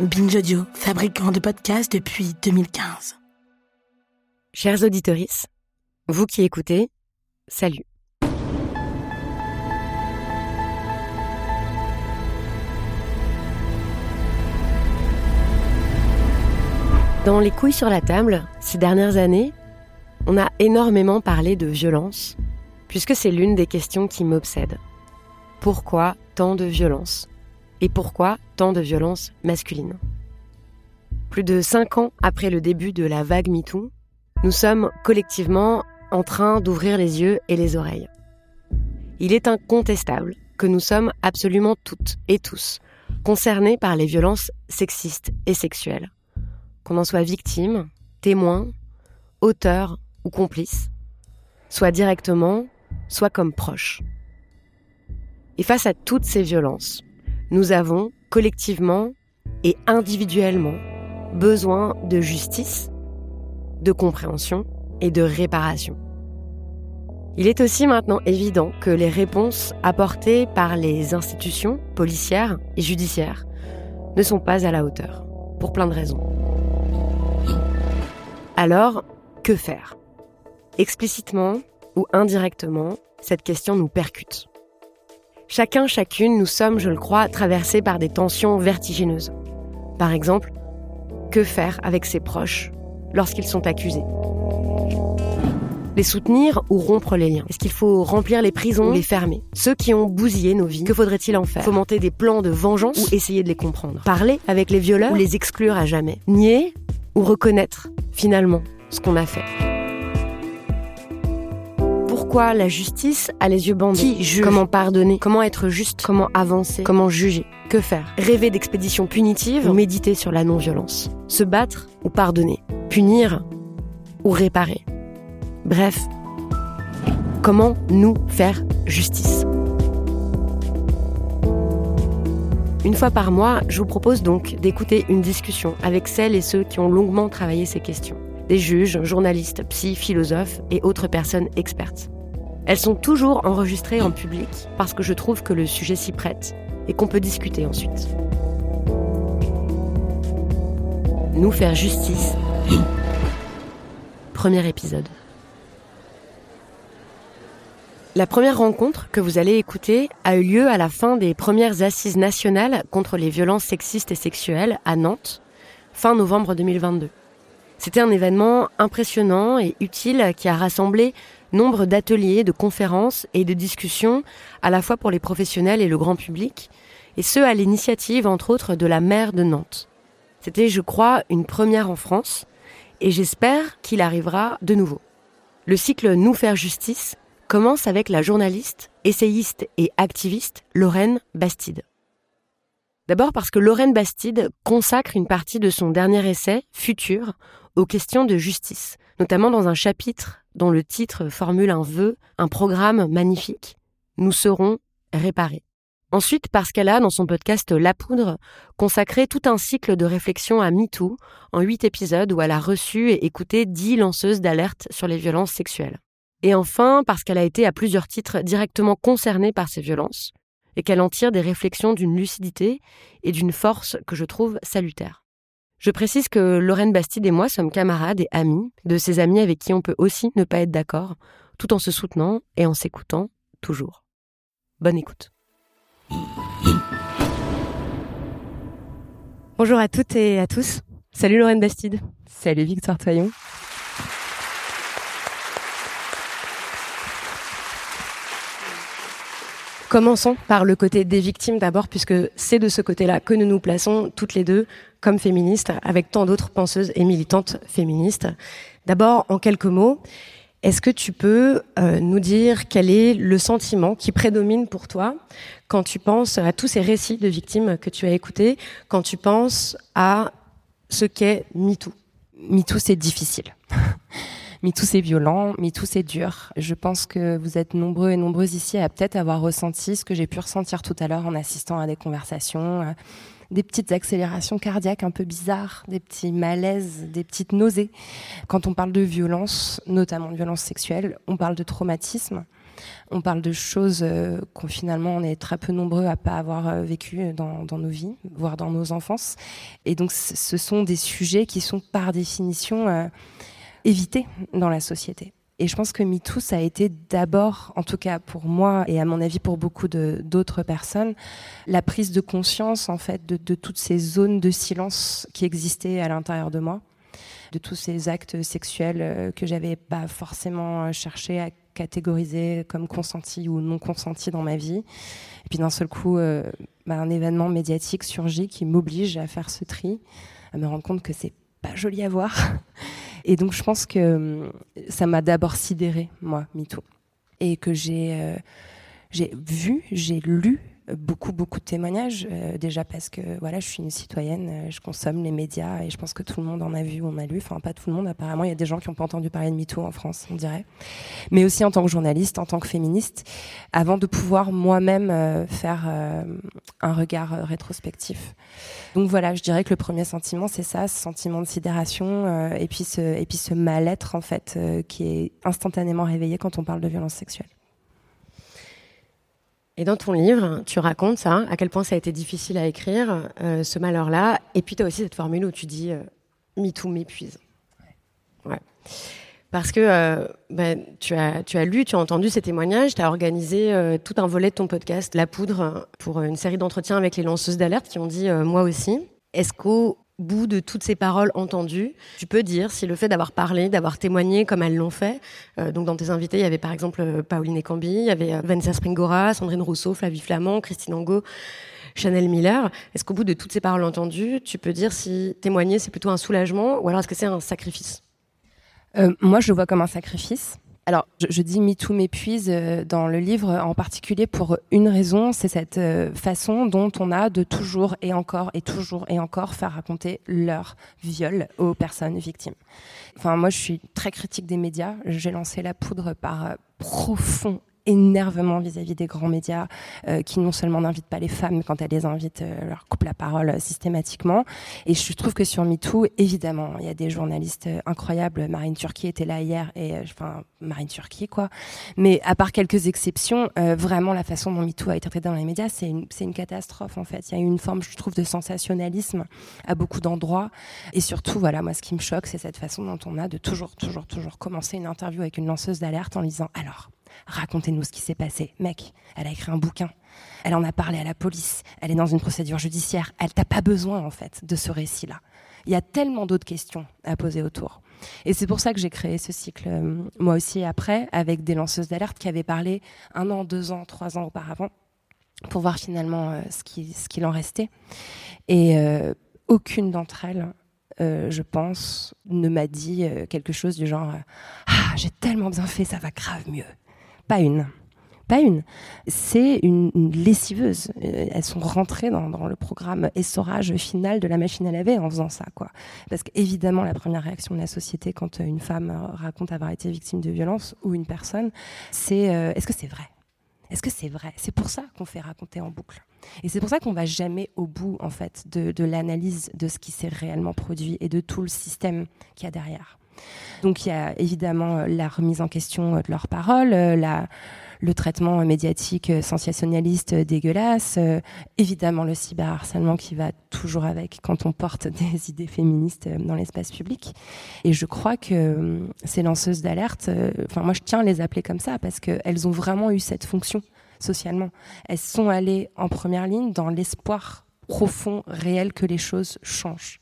Binge Audio, fabricant de podcasts depuis 2015. Chers auditories, vous qui écoutez, salut. Dans les couilles sur la table, ces dernières années, on a énormément parlé de violence, puisque c'est l'une des questions qui m'obsède. Pourquoi tant de violence? Et pourquoi tant de violence masculine Plus de cinq ans après le début de la vague MeToo, nous sommes collectivement en train d'ouvrir les yeux et les oreilles. Il est incontestable que nous sommes absolument toutes et tous concernés par les violences sexistes et sexuelles. Qu'on en soit victime, témoin, auteur ou complice, soit directement, soit comme proche. Et face à toutes ces violences, nous avons collectivement et individuellement besoin de justice, de compréhension et de réparation. Il est aussi maintenant évident que les réponses apportées par les institutions policières et judiciaires ne sont pas à la hauteur, pour plein de raisons. Alors, que faire? Explicitement ou indirectement, cette question nous percute. Chacun, chacune, nous sommes, je le crois, traversés par des tensions vertigineuses. Par exemple, que faire avec ses proches lorsqu'ils sont accusés? Les soutenir ou rompre les liens? Est-ce qu'il faut remplir les prisons ou les fermer? Ceux qui ont bousillé nos vies, que faudrait-il en faire? Fomenter des plans de vengeance ou essayer de les comprendre? Parler avec les violeurs ou les exclure à jamais? Nier ou reconnaître, finalement, ce qu'on a fait? Pourquoi la justice a les yeux bandés Qui juge Comment pardonner Comment être juste Comment avancer Comment juger Que faire Rêver d'expéditions punitives ou méditer sur la non-violence Se battre ou pardonner Punir ou réparer Bref, comment nous faire justice Une fois par mois, je vous propose donc d'écouter une discussion avec celles et ceux qui ont longuement travaillé ces questions. Des juges, journalistes, psy, philosophes et autres personnes expertes. Elles sont toujours enregistrées en public parce que je trouve que le sujet s'y prête et qu'on peut discuter ensuite. Nous faire justice. Premier épisode. La première rencontre que vous allez écouter a eu lieu à la fin des premières assises nationales contre les violences sexistes et sexuelles à Nantes, fin novembre 2022. C'était un événement impressionnant et utile qui a rassemblé nombre d'ateliers, de conférences et de discussions, à la fois pour les professionnels et le grand public, et ce à l'initiative, entre autres, de la maire de Nantes. C'était, je crois, une première en France, et j'espère qu'il arrivera de nouveau. Le cycle Nous faire justice commence avec la journaliste, essayiste et activiste Lorraine Bastide. D'abord parce que Lorraine Bastide consacre une partie de son dernier essai, Futur, aux questions de justice, notamment dans un chapitre dont le titre formule un vœu, un programme magnifique. Nous serons réparés. Ensuite, parce qu'elle a, dans son podcast La Poudre, consacré tout un cycle de réflexion à MeToo en huit épisodes où elle a reçu et écouté dix lanceuses d'alerte sur les violences sexuelles. Et enfin, parce qu'elle a été à plusieurs titres directement concernée par ces violences et qu'elle en tire des réflexions d'une lucidité et d'une force que je trouve salutaire. Je précise que Lorraine Bastide et moi sommes camarades et amis, de ces amis avec qui on peut aussi ne pas être d'accord, tout en se soutenant et en s'écoutant toujours. Bonne écoute. Bonjour à toutes et à tous. Salut Lorraine Bastide. Salut Victoire Toyon. Commençons par le côté des victimes d'abord, puisque c'est de ce côté-là que nous nous plaçons toutes les deux comme féministes, avec tant d'autres penseuses et militantes féministes. D'abord, en quelques mots, est-ce que tu peux euh, nous dire quel est le sentiment qui prédomine pour toi quand tu penses à tous ces récits de victimes que tu as écoutés, quand tu penses à ce qu'est MeToo? MeToo, c'est difficile. MeToo c'est violent, MeToo c'est dur. Je pense que vous êtes nombreux et nombreuses ici à peut-être avoir ressenti ce que j'ai pu ressentir tout à l'heure en assistant à des conversations, des petites accélérations cardiaques un peu bizarres, des petits malaises, des petites nausées. Quand on parle de violence, notamment de violence sexuelle, on parle de traumatisme. On parle de choses euh, qu'on finalement on est très peu nombreux à pas avoir euh, vécu dans, nos vies, voire dans nos enfances. Et donc ce sont des sujets qui sont par définition euh, évités dans la société. Et je pense que MeToo, ça a été d'abord, en tout cas pour moi et à mon avis pour beaucoup d'autres personnes, la prise de conscience en fait de, toutes ces zones de silence qui existaient à l'intérieur de moi, de tous ces actes sexuels que j'avais pas forcément cherché à catégoriser comme consenti ou non consenti dans ma vie. Et puis d'un seul coup, euh, bah, un événement médiatique surgit qui m'oblige à faire ce tri, à me rendre compte que c'est pas joli à voir. Et donc je pense que euh, ça m'a d'abord sidéré, moi, MeToo. Et que j'ai euh, j'ai vu, j'ai lu beaucoup beaucoup de témoignages euh, déjà parce que voilà je suis une citoyenne euh, je consomme les médias et je pense que tout le monde en a vu on a lu. Enfin pas tout le monde apparemment il y a des gens qui n'ont pas entendu parler de MeToo en France on dirait. Mais aussi en tant que journaliste en tant que féministe avant de pouvoir moi-même euh, faire un regard rétrospectif. Donc voilà je dirais que le premier sentiment c'est ça ce sentiment de sidération et puis ce et puis ce mal-être en fait qui est instantanément réveillé quand on parle de violence sexuelle et dans ton livre, tu racontes ça, à quel point ça a été difficile à écrire, euh, ce malheur-là. Et puis tu as aussi cette formule où tu dis euh, MeToo m'épuise. Ouais. Parce que euh, ben, tu, as, tu as lu, tu as entendu ces témoignages, tu as organisé euh, tout un volet de ton podcast, La Poudre, pour une série d'entretiens avec les lanceuses d'alerte qui ont dit Moi aussi. Est-ce qu'au bout de toutes ces paroles entendues, tu peux dire si le fait d'avoir parlé, d'avoir témoigné comme elles l'ont fait, euh, donc dans tes invités, il y avait par exemple euh, Pauline Ekambi, il y avait euh, Vanessa Springora, Sandrine Rousseau, Flavie Flamand, Christine Angot, Chanel Miller. Est-ce qu'au bout de toutes ces paroles entendues, tu peux dire si témoigner c'est plutôt un soulagement ou alors est-ce que c'est un sacrifice? Moi, je le vois comme un sacrifice. Alors, je, dis MeToo m'épuise euh, dans le livre en particulier pour une raison, c'est cette euh, façon dont on a de toujours et encore et toujours et encore faire raconter leur viol aux personnes victimes. Enfin, moi, je suis très critique des médias. J'ai lancé la poudre par euh, profond énervement vis-à-vis des grands médias euh, qui non seulement n'invitent pas les femmes, mais quand elles les invitent, euh, leur coupent la parole euh, systématiquement. Et je trouve que sur MeToo, évidemment, il y a des journalistes incroyables. Marine Turquie était là hier, et enfin Marine Turquie, quoi. Mais à part quelques exceptions, vraiment la façon dont MeToo a été traité dans les médias, c'est une, une catastrophe en fait. Il y a une forme, je trouve, de sensationnalisme à beaucoup d'endroits. Et surtout, voilà, moi, ce qui me choque, c'est cette façon dont on a de toujours, toujours, toujours commencer une interview avec une lanceuse d'alerte en disant alors racontez-nous ce qui s'est passé. Mec, elle a écrit un bouquin. Elle en a parlé à la police. Elle est dans une procédure judiciaire. Elle t'a pas besoin, en fait, de ce récit-là. Il y a tellement d'autres questions à poser autour. Et c'est pour ça que j'ai créé ce cycle, euh, moi aussi, après, avec des lanceuses d'alerte qui avaient parlé un an, deux ans, trois ans auparavant, pour voir finalement euh, ce qu'il ce en restait. Et euh, aucune d'entre elles je pense, ne m'a dit quelque chose du genre Ah, j'ai tellement bien fait, ça va grave mieux. Pas une. Pas une. C'est une, lessiveuse. Euh, elles sont rentrées dans, le programme essorage final de la machine à laver en faisant ça, quoi. Parce qu'évidemment, la première réaction de la société quand une femme raconte avoir été victime de violence ou une personne, c'est euh, est-ce que c'est vrai? Est-ce que c'est vrai? C'est pour ça qu'on fait raconter en boucle. Et c'est pour ça qu'on va jamais au bout, en fait, de, de l'analyse de ce qui s'est réellement produit et de tout le système qu'il y a derrière. Donc il y a évidemment euh, la remise en question euh, de leurs paroles, euh, le traitement médiatique sensationnaliste dégueulasse, évidemment le cyberharcèlement qui va toujours avec quand on porte des idées féministes dans l'espace public. Et je crois que ces lanceuses d'alerte, enfin moi je tiens à les appeler comme ça parce qu'elles ont vraiment eu cette fonction socialement. Elles sont allées en première ligne dans l'espoir profond, réel que les choses changent.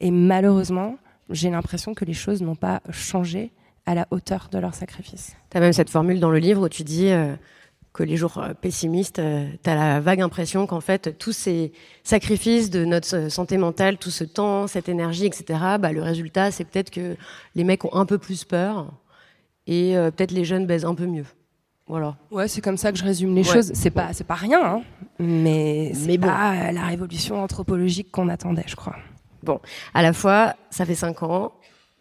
Et malheureusement, j'ai l'impression que les choses n'ont pas changé à la hauteur de leur sacrifice. Tu as même cette formule dans le livre où tu dis euh, que les jours euh, pessimistes, euh, tu as la vague impression qu'en fait, tous ces sacrifices de notre santé mentale, tout ce temps, cette énergie, etc., bah, le résultat, c'est peut-être que les mecs ont un peu plus peur et peut-être les jeunes baisent un peu mieux. Voilà. Ouais, c'est comme ça que je résume les choses. C'est pas, c'est pas rien, hein, mais c'est pas la révolution anthropologique qu'on attendait, je crois. Bon, à la fois, ça fait cinq ans,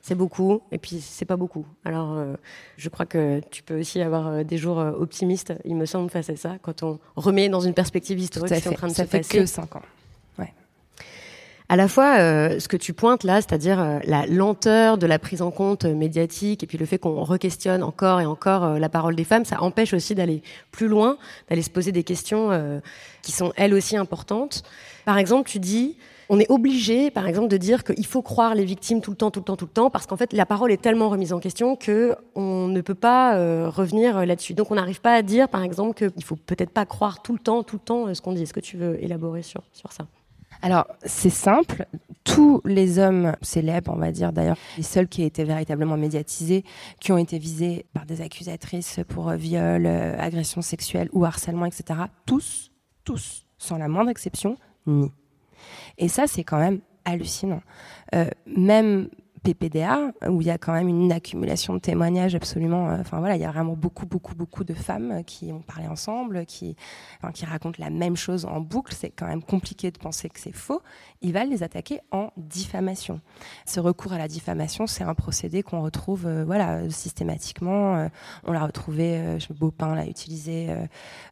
c'est beaucoup, et puis c'est pas beaucoup. Alors, euh, je crois que tu peux aussi avoir euh, des jours euh, optimistes, il me semble, face à ça, quand on remet dans une perspective historique ce qui est en train de ça se passer. Ça fait que cinq ans. Ouais. à la fois euh, ce que tu pointes là, c'est-à-dire euh, la lenteur de la prise en compte médiatique et puis le fait qu'on re-questionne encore et encore la parole des femmes, ça empêche aussi d'aller plus loin, d'aller se poser des questions qui sont elles aussi importantes. Par exemple, tu dis on est obligé, par exemple, de dire qu'il faut croire les victimes tout le temps, tout le temps, tout le temps, parce qu'en fait, la parole est tellement remise en question que on ne peut pas revenir là-dessus. Donc, on n'arrive pas à dire, par exemple, qu'il faut peut-être pas croire tout le temps, tout le temps ce qu'on dit. Est-ce que tu veux élaborer sur, sur ça? Alors, c'est simple. Tous les hommes célèbres, on va dire d'ailleurs, les seuls qui été véritablement médiatisés, qui ont été visés par des accusatrices pour euh, viol, euh, agression sexuelle ou harcèlement, etc., tous, tous, sans la moindre exception, ni. Et ça, c'est quand même hallucinant. Euh, même PPDA, où il y a quand même une accumulation de témoignages absolument. Euh, enfin voilà, il y a vraiment beaucoup, beaucoup, beaucoup de femmes qui ont parlé ensemble, qui, qui racontent la même chose en boucle. C'est quand même compliqué de penser que c'est faux. Ils va les attaquer en diffamation. Ce recours à la diffamation, c'est un procédé qu'on retrouve, euh, voilà, systématiquement. Euh, on l'a retrouvé, Beaupin l'a utilisé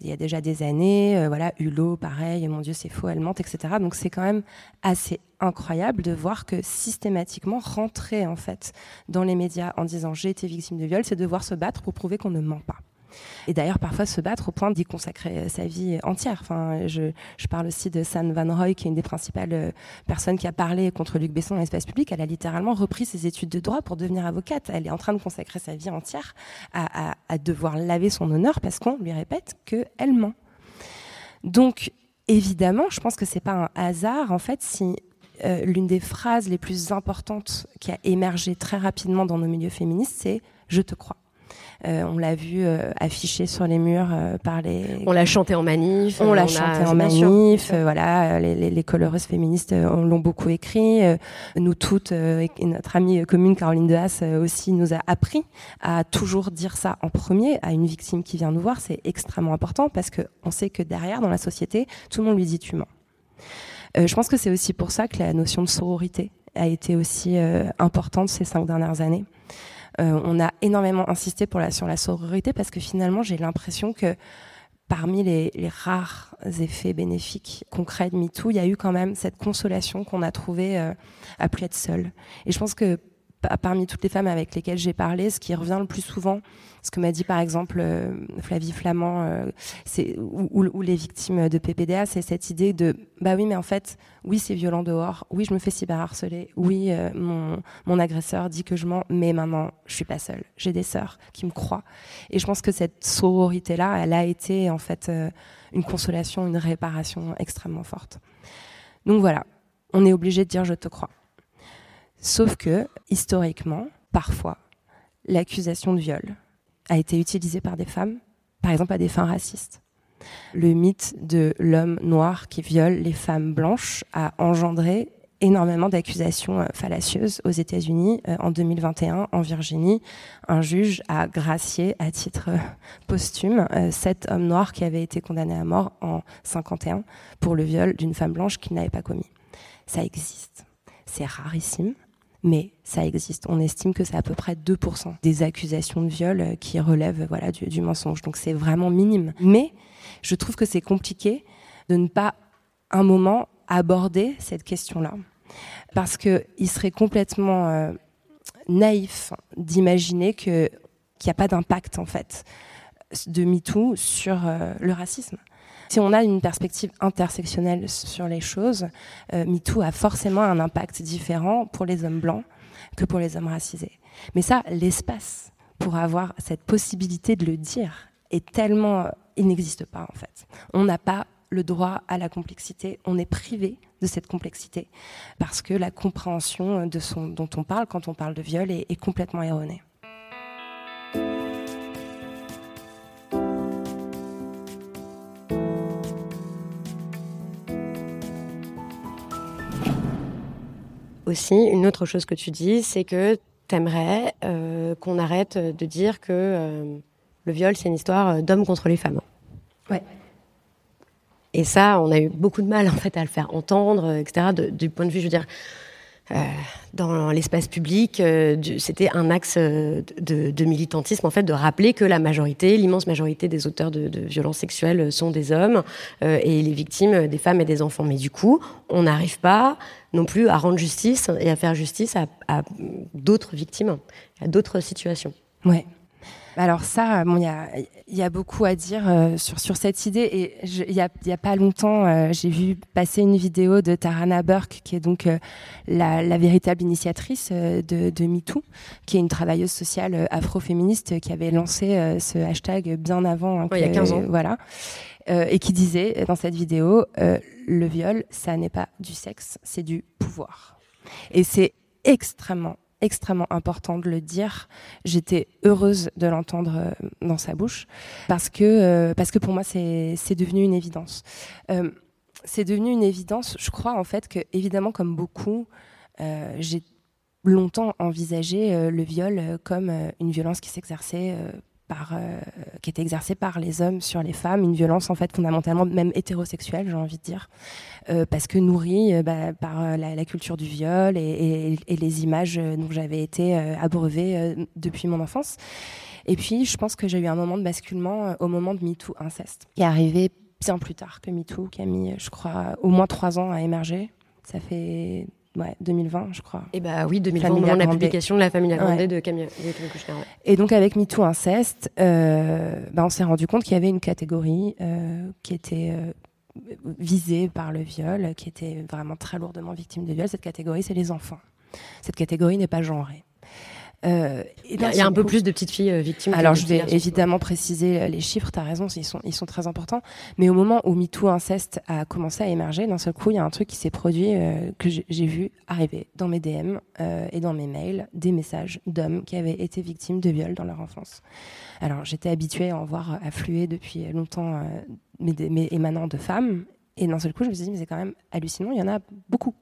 il y a déjà des années. voilà, Hulot, pareil. Mon Dieu, c'est faux, elle mente, etc. Donc c'est quand même assez incroyable de voir que systématiquement rentrer en fait dans les médias en disant j'ai été victime de viol, c'est devoir se battre pour prouver qu'on ne ment pas. Et d'ailleurs, parfois se battre au point d'y consacrer sa vie entière. Enfin, je, parle aussi de San Van Roy, qui est une des principales euh, personnes qui a parlé contre Luc Besson dans l'espace public. Elle a littéralement repris ses études de droit pour devenir avocate. Elle est en train de consacrer sa vie entière à, à devoir laver son honneur parce qu'on lui répète qu'elle ment. Donc, évidemment, je pense que c'est pas un hasard, en fait, si euh, l'une des phrases les plus importantes qui a émergé très rapidement dans nos milieux féministes, c'est je te crois. Euh, on l'a vu euh, affiché sur les murs par les. On l'a chanté en manif. On l'a chanté en manif. voilà, les, les, coloreuses féministes l'ont beaucoup écrit. nous toutes, et notre amie commune Caroline de Haas aussi nous a appris à toujours dire ça en premier à une victime qui vient nous voir. C'est extrêmement important parce que on sait que derrière, dans la société, tout le monde lui dit tu mens. Euh, je pense que c'est aussi pour ça que la notion de sororité a été aussi euh, importante ces cinq dernières années. Euh, on a énormément insisté pour sur la sororité parce que finalement, j'ai l'impression que parmi les, rares effets bénéfiques concrets de MeToo, il y a eu quand même cette consolation qu'on a trouvée à plus être seule. Et je pense que parmi toutes les femmes avec lesquelles j'ai parlé, ce qui revient le plus souvent, ce que m'a dit par exemple euh, Flavie Flamand, euh, c'est ou, les victimes de PPDA, c'est cette idée de bah oui, mais en fait, oui, c'est violent dehors, oui, je me fais cyberharceler, oui, euh, mon, mon agresseur dit que je mens, mais maintenant, je suis pas seule, j'ai des sœurs qui me croient. Et je pense que cette sororité là, elle a été en fait une consolation, une réparation extrêmement forte. Donc voilà, on est obligé de dire je te crois. Sauf que, historiquement, parfois, l'accusation de viol a été utilisée par des femmes, par exemple à des fins racistes. Le mythe de l'homme noir qui viole les femmes blanches a engendré énormément d'accusations euh, fallacieuses aux États-Unis. Euh, en 2021, en Virginie, un juge a gracié à titre euh, posthume sept hommes noirs qui avaient été condamnés à mort en 51 pour le viol d'une femme blanche qu'ils n'avaient pas commis. Ça existe. C'est rarissime mais ça existe. On estime que c'est à peu près 2% des accusations de viol euh, qui relèvent du, mensonge. Donc c'est vraiment minime. Mais je trouve que c'est compliqué de ne pas, un moment, aborder cette question-là. Parce qu'il serait complètement euh, naïf d'imaginer qu'il n'y a pas d'impact, en fait, de MeToo sur euh, le racisme. Si on a une perspective intersectionnelle sur les choses, euh, MeToo a forcément un impact différent pour les hommes blancs que pour les hommes racisés. Mais ça, l'espace pour avoir cette possibilité de le dire est tellement... Il n'existe pas en fait. On n'a pas le droit à la complexité, on est privé de cette complexité parce que la compréhension son, dont on parle quand on parle de viol est complètement erronée. Aussi, une autre chose que tu dis, c'est que tu aimerais euh, qu'on arrête de dire que euh, le viol, c'est une histoire euh, d'hommes contre les femmes. Ouais. Et ça, on a eu beaucoup de mal en fait à le faire entendre, etc. du point de vue, je veux dire, dans l'espace public, c'était un axe de, militantisme en fait de rappeler que la majorité, l'immense majorité des auteurs de, violences sexuelles sont des hommes et les victimes des femmes et des enfants. Mais du coup, on n'arrive pas non plus à rendre justice et à faire justice à, à d'autres victimes, à d'autres situations. Ouais. Alors ça, bon, il y a, y a, beaucoup à dire euh, sur, sur cette idée. Et il y a, pas longtemps, euh, j'ai vu passer une vidéo de Tarana Burke, qui est donc euh, la, la, véritable initiatrice de, de MeToo, qui est une travailleuse sociale afroféministe qui avait lancé ce hashtag bien avant. Hein, il y a 15 ans. Voilà. et qui disait dans cette vidéo, le viol, ça n'est pas du sexe, c'est du pouvoir. Et c'est extrêmement extrêmement important de le dire. J'étais heureuse de l'entendre euh, dans sa bouche parce que euh, parce que pour moi c'est devenu une évidence. Euh, c'est devenu une évidence. Je crois en fait que évidemment comme beaucoup, j'ai longtemps envisagé le viol comme une violence qui s'exerçait euh, qui était exercée par les hommes sur les femmes, une violence en fait fondamentalement même hétérosexuelle, j'ai envie de dire, euh, parce que nourrie euh, bah, par la, culture du viol et, et, et les images dont j'avais été abreuvée depuis mon enfance. Et puis, je pense que j'ai eu un moment de basculement au moment de MeToo inceste, qui est arrivé bien plus tard que MeToo, qui a mis, je crois, au moins trois ans à émerger. Ça fait ouais, 2020, je crois. Et eh bah oui, 2020, au moment de la publication de La Famille Agrandée de Camille, Kouchner. Et donc avec MeToo Inceste, euh, bah, on s'est rendu compte qu'il y avait une catégorie euh, qui était euh, visée par le viol, qui était vraiment très lourdement victime de viol. Cette catégorie, c'est les enfants. Cette catégorie n'est pas genrée. Euh, il y a un peu plus de petites filles euh, victimes. Alors je vais évidemment préciser les chiffres, tu as raison, ils sont, ils sont très importants. Mais au moment où MeToo Inceste a commencé à émerger, d'un seul coup, il y a un truc qui s'est produit euh, que j'ai vu arriver dans mes DM et dans mes mails, des messages d'hommes qui avaient été victimes de viols dans leur enfance. Alors j'étais habituée à en voir affluer depuis longtemps, mais, mais émanant de femmes. Et d'un seul coup, je me suis dit, mais c'est quand même hallucinant, il y en a beaucoup.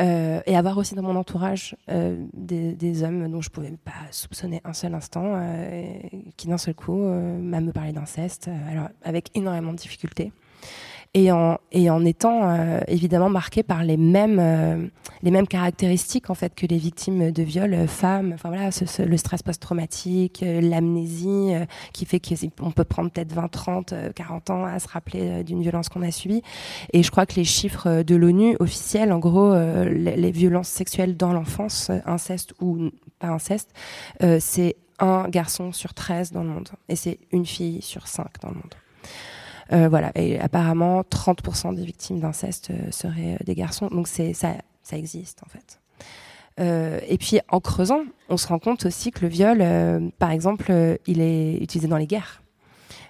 Euh, et avoir aussi dans mon entourage euh, des, des, hommes dont je pouvais pas soupçonner un seul instant, euh, qui d'un seul coup euh, me parler d'inceste, alors avec énormément de difficultés et en, et en étant euh, évidemment marqué par les mêmes, euh, les mêmes caractéristiques en fait que les victimes de viol, euh, femmes, enfin voilà, ce, le stress post-traumatique, l'amnésie qui fait qu'on peut prendre peut-être 20, 30, 40 ans à se rappeler d'une violence qu'on a subie. Et je crois que les chiffres de l'ONU officiels, en gros, les, les, violences sexuelles dans l'enfance, inceste ou pas inceste, c'est un garçon sur 13 dans le monde et c'est une fille sur 5 dans le monde. Euh, voilà. Et apparemment, 30% des victimes d'inceste euh, seraient euh, des garçons. Donc c'est ça, ça existe en fait. Et puis en creusant, on se rend compte aussi que le viol, par exemple, il est utilisé dans les guerres.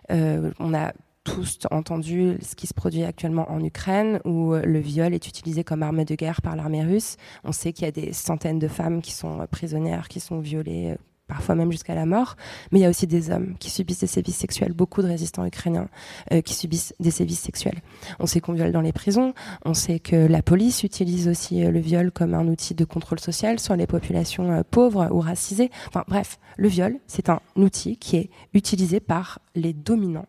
on a tous entendu ce qui se produit actuellement en Ukraine, où le viol est utilisé comme arme de guerre par l'armée russe. On sait qu'il y a des centaines de femmes qui sont prisonnières, qui sont violées parfois même jusqu'à la mort, mais il y a aussi des hommes qui subissent des sévices sexuels, beaucoup de résistants ukrainiens euh, qui subissent des sévices sexuels. On sait qu'on viole dans les prisons, on sait que la police utilise aussi euh, le viol comme un outil de contrôle social sur les populations euh, pauvres ou racisées. Enfin bref, le viol, c'est un outil qui est utilisé par les dominants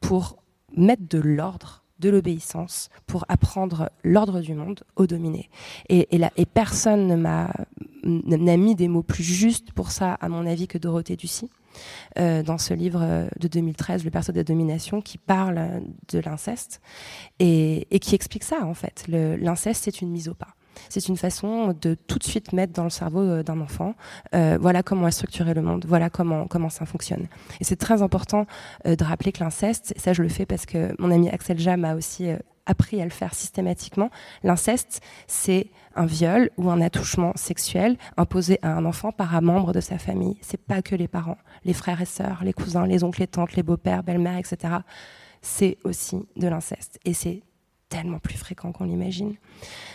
pour mettre de l'ordre de l'obéissance pour apprendre l'ordre du monde aux dominés. Et, personne ne m'a n'a mis des mots plus justes pour ça, à mon avis, que Dorothée Ducy, euh, dans ce livre euh, de 2013, Le perso de domination, qui parle de l'inceste et, et, qui explique ça, en fait. L'inceste, c'est une mise au pas. C'est une façon de tout de suite mettre dans le cerveau euh, d'un enfant, euh, voilà comment est structuré le monde, voilà comment comment ça fonctionne. Et c'est très important euh, de rappeler que l'inceste, ça je le fais parce que mon ami Axel Jam a aussi appris à le faire systématiquement. L'inceste, c'est un viol ou un attouchement sexuel imposé à un enfant par un membre de sa famille. C'est pas que les parents, les frères et sœurs, les cousins, les oncles, les tantes, les beaux-pères, belles-mères, etc. C'est aussi de l'inceste. Et c'est tellement plus fréquent qu'on l'imagine.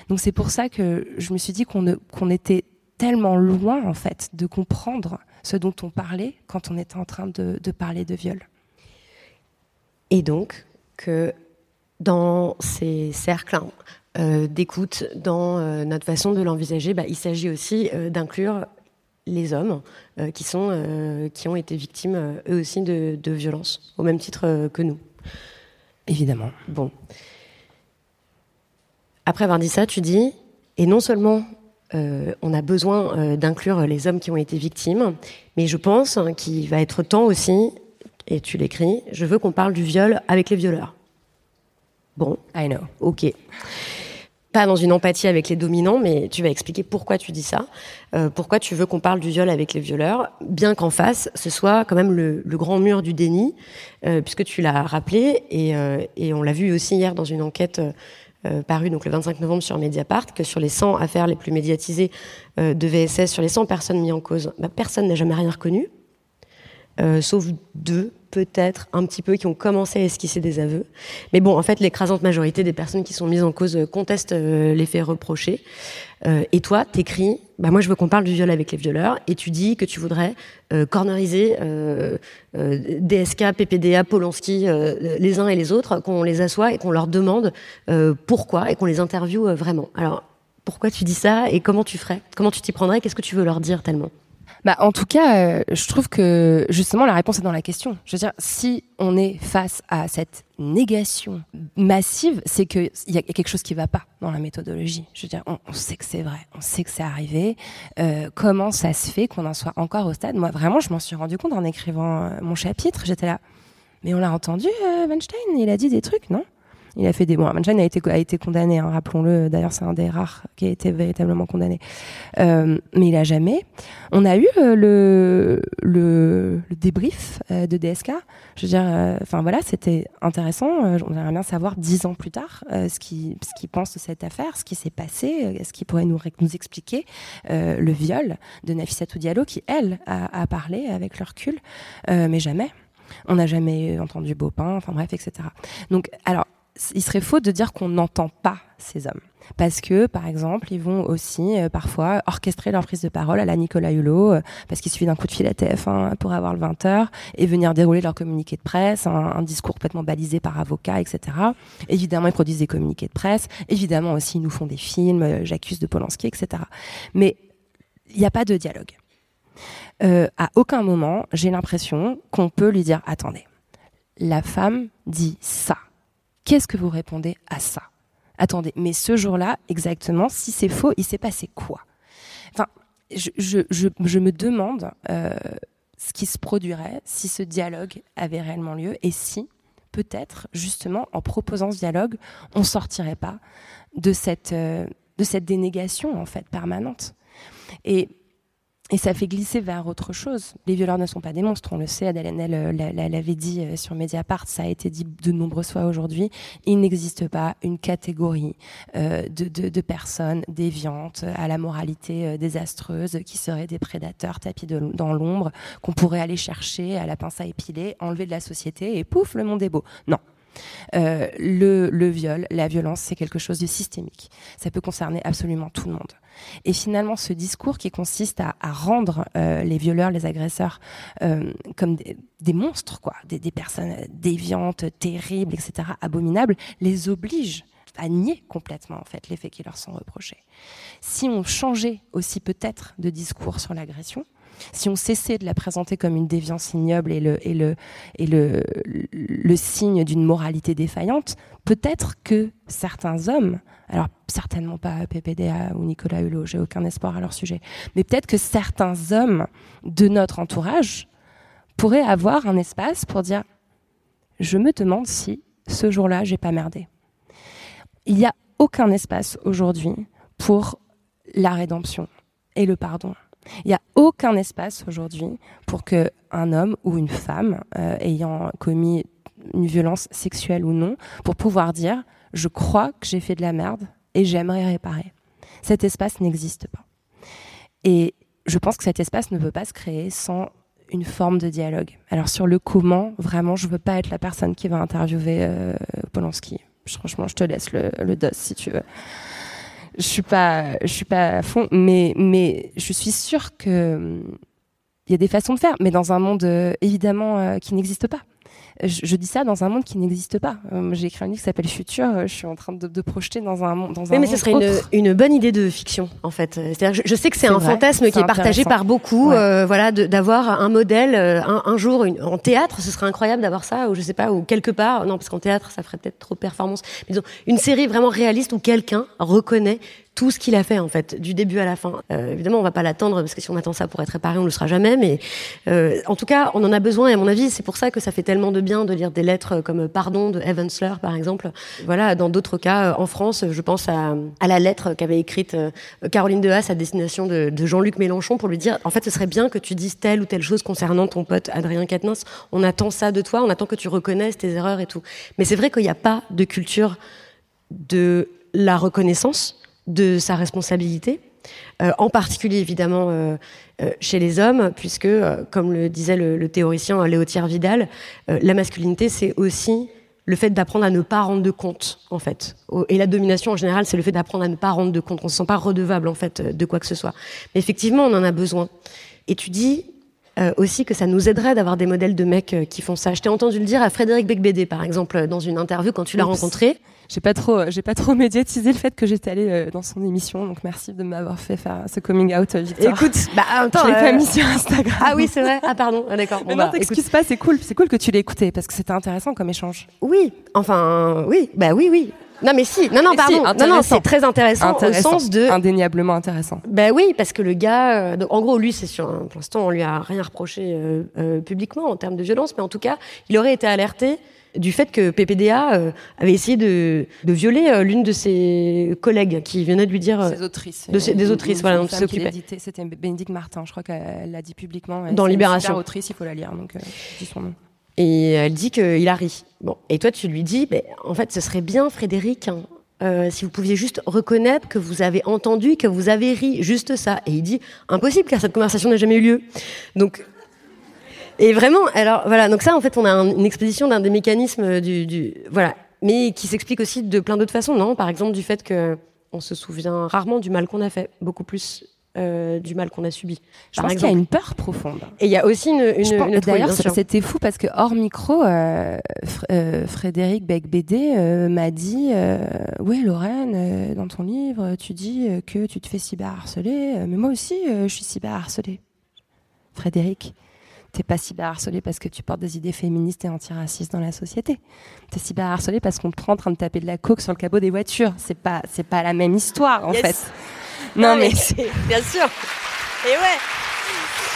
Donc c'est pour ça que je me suis dit qu'on était tellement loin en fait de comprendre ce dont on parlait quand on était en train de, de parler de viol. Et donc que dans ces cercles euh, d'écoute, dans euh, notre façon de l'envisager, bah, il s'agit aussi euh, d'inclure les hommes qui, sont, qui ont été victimes eux aussi de, de violences, au même titre que nous. Évidemment. Bon. Après avoir dit ça, tu dis, et non seulement on a besoin d'inclure les hommes qui ont été victimes, mais je pense qu'il va être temps aussi, et tu l'écris, je veux qu'on parle du viol avec les violeurs. Bon, I know. Ok pas dans une empathie avec les dominants, mais tu vas expliquer pourquoi tu dis ça, euh, pourquoi tu veux qu'on parle du viol avec les violeurs, bien qu'en face, ce soit quand même le, grand mur du déni, euh, puisque tu l'as rappelé, et, euh, et on l'a vu aussi hier dans une enquête parue donc le 25 novembre sur Mediapart, que sur les 100 affaires les plus médiatisées de VSS, sur les 100 personnes mises en cause, bah, personne n'a jamais rien reconnu, sauf deux peut-être un petit peu qui ont commencé à esquisser des aveux. Mais bon, en fait, l'écrasante majorité des personnes qui sont mises en cause euh, contestent euh, les faits reprochés. Euh, et toi, t'écris, bah moi je veux qu'on parle du viol avec les violeurs, et tu dis que tu voudrais corneriser DSK, PPDA, Polanski, les uns et les autres, qu'on les assoit et qu'on leur demande pourquoi et qu'on les interviewe vraiment. Alors, pourquoi tu dis ça et comment tu ferais? Comment tu t'y prendrais? Qu'est-ce que tu veux leur dire tellement? Bah, en tout cas, euh, je trouve que justement la réponse est dans la question. Je veux dire, si on est face à cette négation massive, c'est qu'il y a quelque chose qui ne va pas dans la méthodologie. Je veux dire, on, sait que c'est vrai, on sait que c'est arrivé. Euh, comment ça se fait qu'on en soit encore au stade? Moi, vraiment, je m'en suis rendu compte en écrivant euh, mon chapitre. J'étais là. Mais on l'a entendu, Weinstein, il a dit des trucs, non? Il a fait des. Bon, Manchine a été, a été condamné, hein, rappelons-le. D'ailleurs, c'est un des rares qui a été véritablement condamné. Euh, mais il a jamais. On a eu euh, le, le, le, débrief euh, de DSK. Je veux dire, euh, enfin voilà, c'était intéressant. on aimerait bien savoir dix ans plus tard ce qu'il ce qu'il pense de cette affaire, ce qui s'est passé, ce qu'il pourrait nous, nous expliquer le viol de Nafissatou Diallo, qui elle a, a parlé avec le recul, mais jamais. On n'a jamais entendu Beaupin, enfin bref, etc. Donc, alors, il serait faux de dire qu'on n'entend pas ces hommes. Parce que, par exemple, ils vont aussi euh, parfois orchestrer leur prise de parole à la Nicolas Hulot, euh, parce qu'il suffit d'un coup de fil à TF1 pour avoir le 20h, et venir dérouler leur communiqué de presse, un, discours complètement balisé par avocat, etc. Évidemment, ils produisent des communiqués de presse. Évidemment aussi, ils nous font des films, euh, j'accuse de Polanski, etc. Mais il n'y a pas de dialogue. à aucun moment, j'ai l'impression qu'on peut lui dire, attendez, la femme dit ça Qu'est-ce que vous répondez à ça? Attendez, mais ce jour-là, exactement, si c'est faux, il s'est passé quoi? Enfin, je, je, je, me demande euh, ce qui se produirait si ce dialogue avait réellement lieu et si, peut-être, justement, en proposant ce dialogue, on sortirait pas de cette, euh, de cette dénégation, en fait, permanente. Et et ça fait glisser vers autre chose. Les violeurs ne sont pas des monstres, on le sait. Adèle Haenel l'avait dit euh, sur Mediapart, ça a été dit de nombreuses fois aujourd'hui. Il n'existe pas une catégorie euh, de, de, personnes déviantes à la moralité euh, désastreuse qui seraient des prédateurs tapis dans l'ombre qu'on pourrait aller chercher à la pince à épiler, enlever de la société et pouf, le monde est beau. Non, euh, le, viol, la violence, c'est quelque chose de systémique. Ça peut concerner absolument tout le monde. Et finalement, ce discours qui consiste à, rendre euh, les violeurs, les agresseurs euh, comme des, des, monstres, quoi, des, des, personnes déviantes, terribles, etc., abominables, les oblige à nier complètement en fait les faits qui leur sont reprochés. Si on changeait aussi peut-être de discours sur l'agression, si on cessait de la présenter comme une déviance ignoble et le, signe d'une moralité défaillante, peut-être que certains hommes, alors certainement pas PPDA ou Nicolas Hulot, j'ai aucun espoir à leur sujet, mais peut-être que certains hommes de notre entourage pourraient avoir un espace pour dire je me demande si ce jour-là j'ai pas merdé. Il n'y a aucun espace aujourd'hui pour la rédemption et le pardon. Il n'y a aucun espace aujourd'hui pour que un homme ou une femme euh, ayant commis une violence sexuelle ou non, pour pouvoir dire je crois que j'ai fait de la merde et j'aimerais réparer. Cet espace n'existe pas. Et je pense que cet espace ne peut pas se créer sans une forme de dialogue. Alors sur le comment, vraiment, je veux pas être la personne qui va interviewer euh, Polanski. Franchement, je te laisse le dos si tu veux je suis pas, je suis pas à fond, mais mais je suis sûre que il y a des façons de faire, mais dans un monde euh, évidemment euh, qui n'existe pas je, dis ça dans un monde qui n'existe pas. Euh, j'ai écrit un livre qui s'appelle Futur. Euh, je suis en train de, de projeter dans un, dans oui, mais ce serait une, une, bonne idée de fiction, en fait. Je, je, sais que c'est un fantasme qui est partagé par beaucoup. Euh, voilà, d'avoir un modèle un, un jour une, en théâtre, ce serait incroyable d'avoir ça, ou je sais pas, ou quelque part. Non, parce qu'en théâtre, ça ferait peut-être trop performance. Mais disons, une série vraiment réaliste où quelqu'un reconnaît tout ce qu'il a fait en fait, du début à la fin. Euh, évidemment, on va pas l'attendre parce que si on attend ça pour être réparé, on le sera jamais. Mais euh, en tout cas, on en a besoin. Et à mon avis, c'est pour ça que ça fait tellement de bien de lire des lettres comme Pardon de Evansler, par exemple. Voilà. Dans d'autres cas, en France, je pense à, la lettre qu'avait écrite Caroline de Haas à destination de, Jean-Luc Mélenchon pour lui dire en fait, ce serait bien que tu dises telle ou telle chose concernant ton pote Adrien Quatennens. On attend ça de toi. On attend que tu reconnaisses tes erreurs et tout. Mais c'est vrai qu'il n'y a pas de culture de la reconnaissance de sa responsabilité, euh, en particulier évidemment euh, euh, chez les hommes, puisque, comme le disait le, théoricien Léotier Vidal, la masculinité, c'est aussi le fait d'apprendre à ne pas rendre de compte, en fait. Et la domination, en général, c'est le fait d'apprendre à ne pas rendre de compte. On ne se sent pas redevable, en fait, de quoi que ce soit. Mais effectivement, on en a besoin. Et tu dis aussi que ça nous aiderait d'avoir des modèles de mecs qui font ça. Je t'ai entendu le dire à Frédéric Becbédé, par exemple, dans une interview quand tu l'as rencontré j'ai pas trop, j'ai pas trop médiatisé le fait que j'étais allée euh, dans son émission. Donc merci de m'avoir fait faire ce coming out, Victor. Écoute, bah attends, je l'ai pas euh, mis sur Instagram. Ah oui, c'est vrai. Ah pardon, ah, d'accord. Bon, Mais bah, non, t'excuses pas, c'est cool, c'est cool que tu l'aies écouté parce que c'était intéressant comme échange. Oui, enfin, oui, bah oui, oui. Non mais si, non non pardon, non non c'est très intéressant, au sens de indéniablement intéressant. Ben oui parce que le gars, euh, en gros lui c'est sûr, hein, pour l'instant on lui a rien reproché publiquement en termes de violence, mais en tout cas il aurait été alerté du fait que PPDA euh, avait essayé de, de violer euh, l'une de ses collègues qui venait de lui dire. Ses autrices. De des autrices, voilà, dont s'occupait. C'était Bénédicte Martin, je crois qu'elle l'a dit publiquement. Dans Libération. Autrice, il faut la lire, donc euh, dis son nom. Et elle dit qu'il a ri. Bon, et toi tu lui dis, ben, en fait, ce serait bien, Frédéric. Hein, si vous pouviez juste reconnaître que vous avez entendu, que vous avez ri, juste ça. Et il dit, impossible, car cette conversation n'a jamais eu lieu. Donc, et vraiment, alors voilà, donc ça en fait on a une exposition d'un des mécanismes du, du voilà, mais qui s'explique aussi de plein d'autres façons, non? Par exemple du fait que on se souvient rarement du mal qu'on a fait, beaucoup plus euh, du mal qu'on a subi. Je pense qu'il y a une peur profonde. Et il y a aussi une. une, D'ailleurs, c'était fou parce que hors micro, euh, euh, Frédéric Becbédé euh, m'a dit Ouais, Lorraine, dans ton livre, tu dis que tu te fais cyberharceler, mais moi aussi, je suis cyberharcelée. Frédéric t'es pas cyberharcelé parce que tu portes des idées féministes et antiracistes dans la société. T'es cyberharcelé parce qu'on te prend en train de taper de la coke sur le capot des voitures. C'est pas, c'est pas la même histoire, en fait. Non, mais, bien sûr. Et ouais.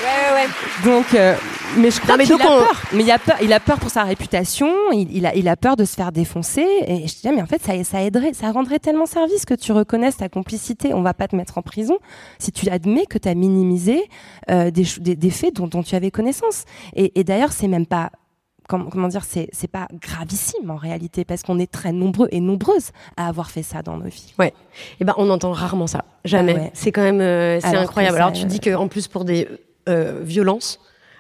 Ouais, ouais, ouais. Donc, euh, mais je crois qu'il a peur. Mais il a peur, il a peur pour sa réputation. Il, a, il a peur de se faire défoncer. Et je disais, mais en fait, ça, ça aiderait, ça rendrait tellement service que tu reconnaisses ta complicité. On va pas te mettre en prison si tu admets que tu as minimisé euh, des, des, faits dont, dont, tu avais connaissance. Et, et d'ailleurs, c'est même pas comment dire, c'est, pas gravissime en réalité, parce qu'on est très nombreux et nombreuses à avoir fait ça dans nos vies. Ouais. Et eh ben, on entend rarement ça. Jamais. Ah c'est quand même, euh, c'est incroyable. Alors, tu dis qu'en plus, pour des euh, violences,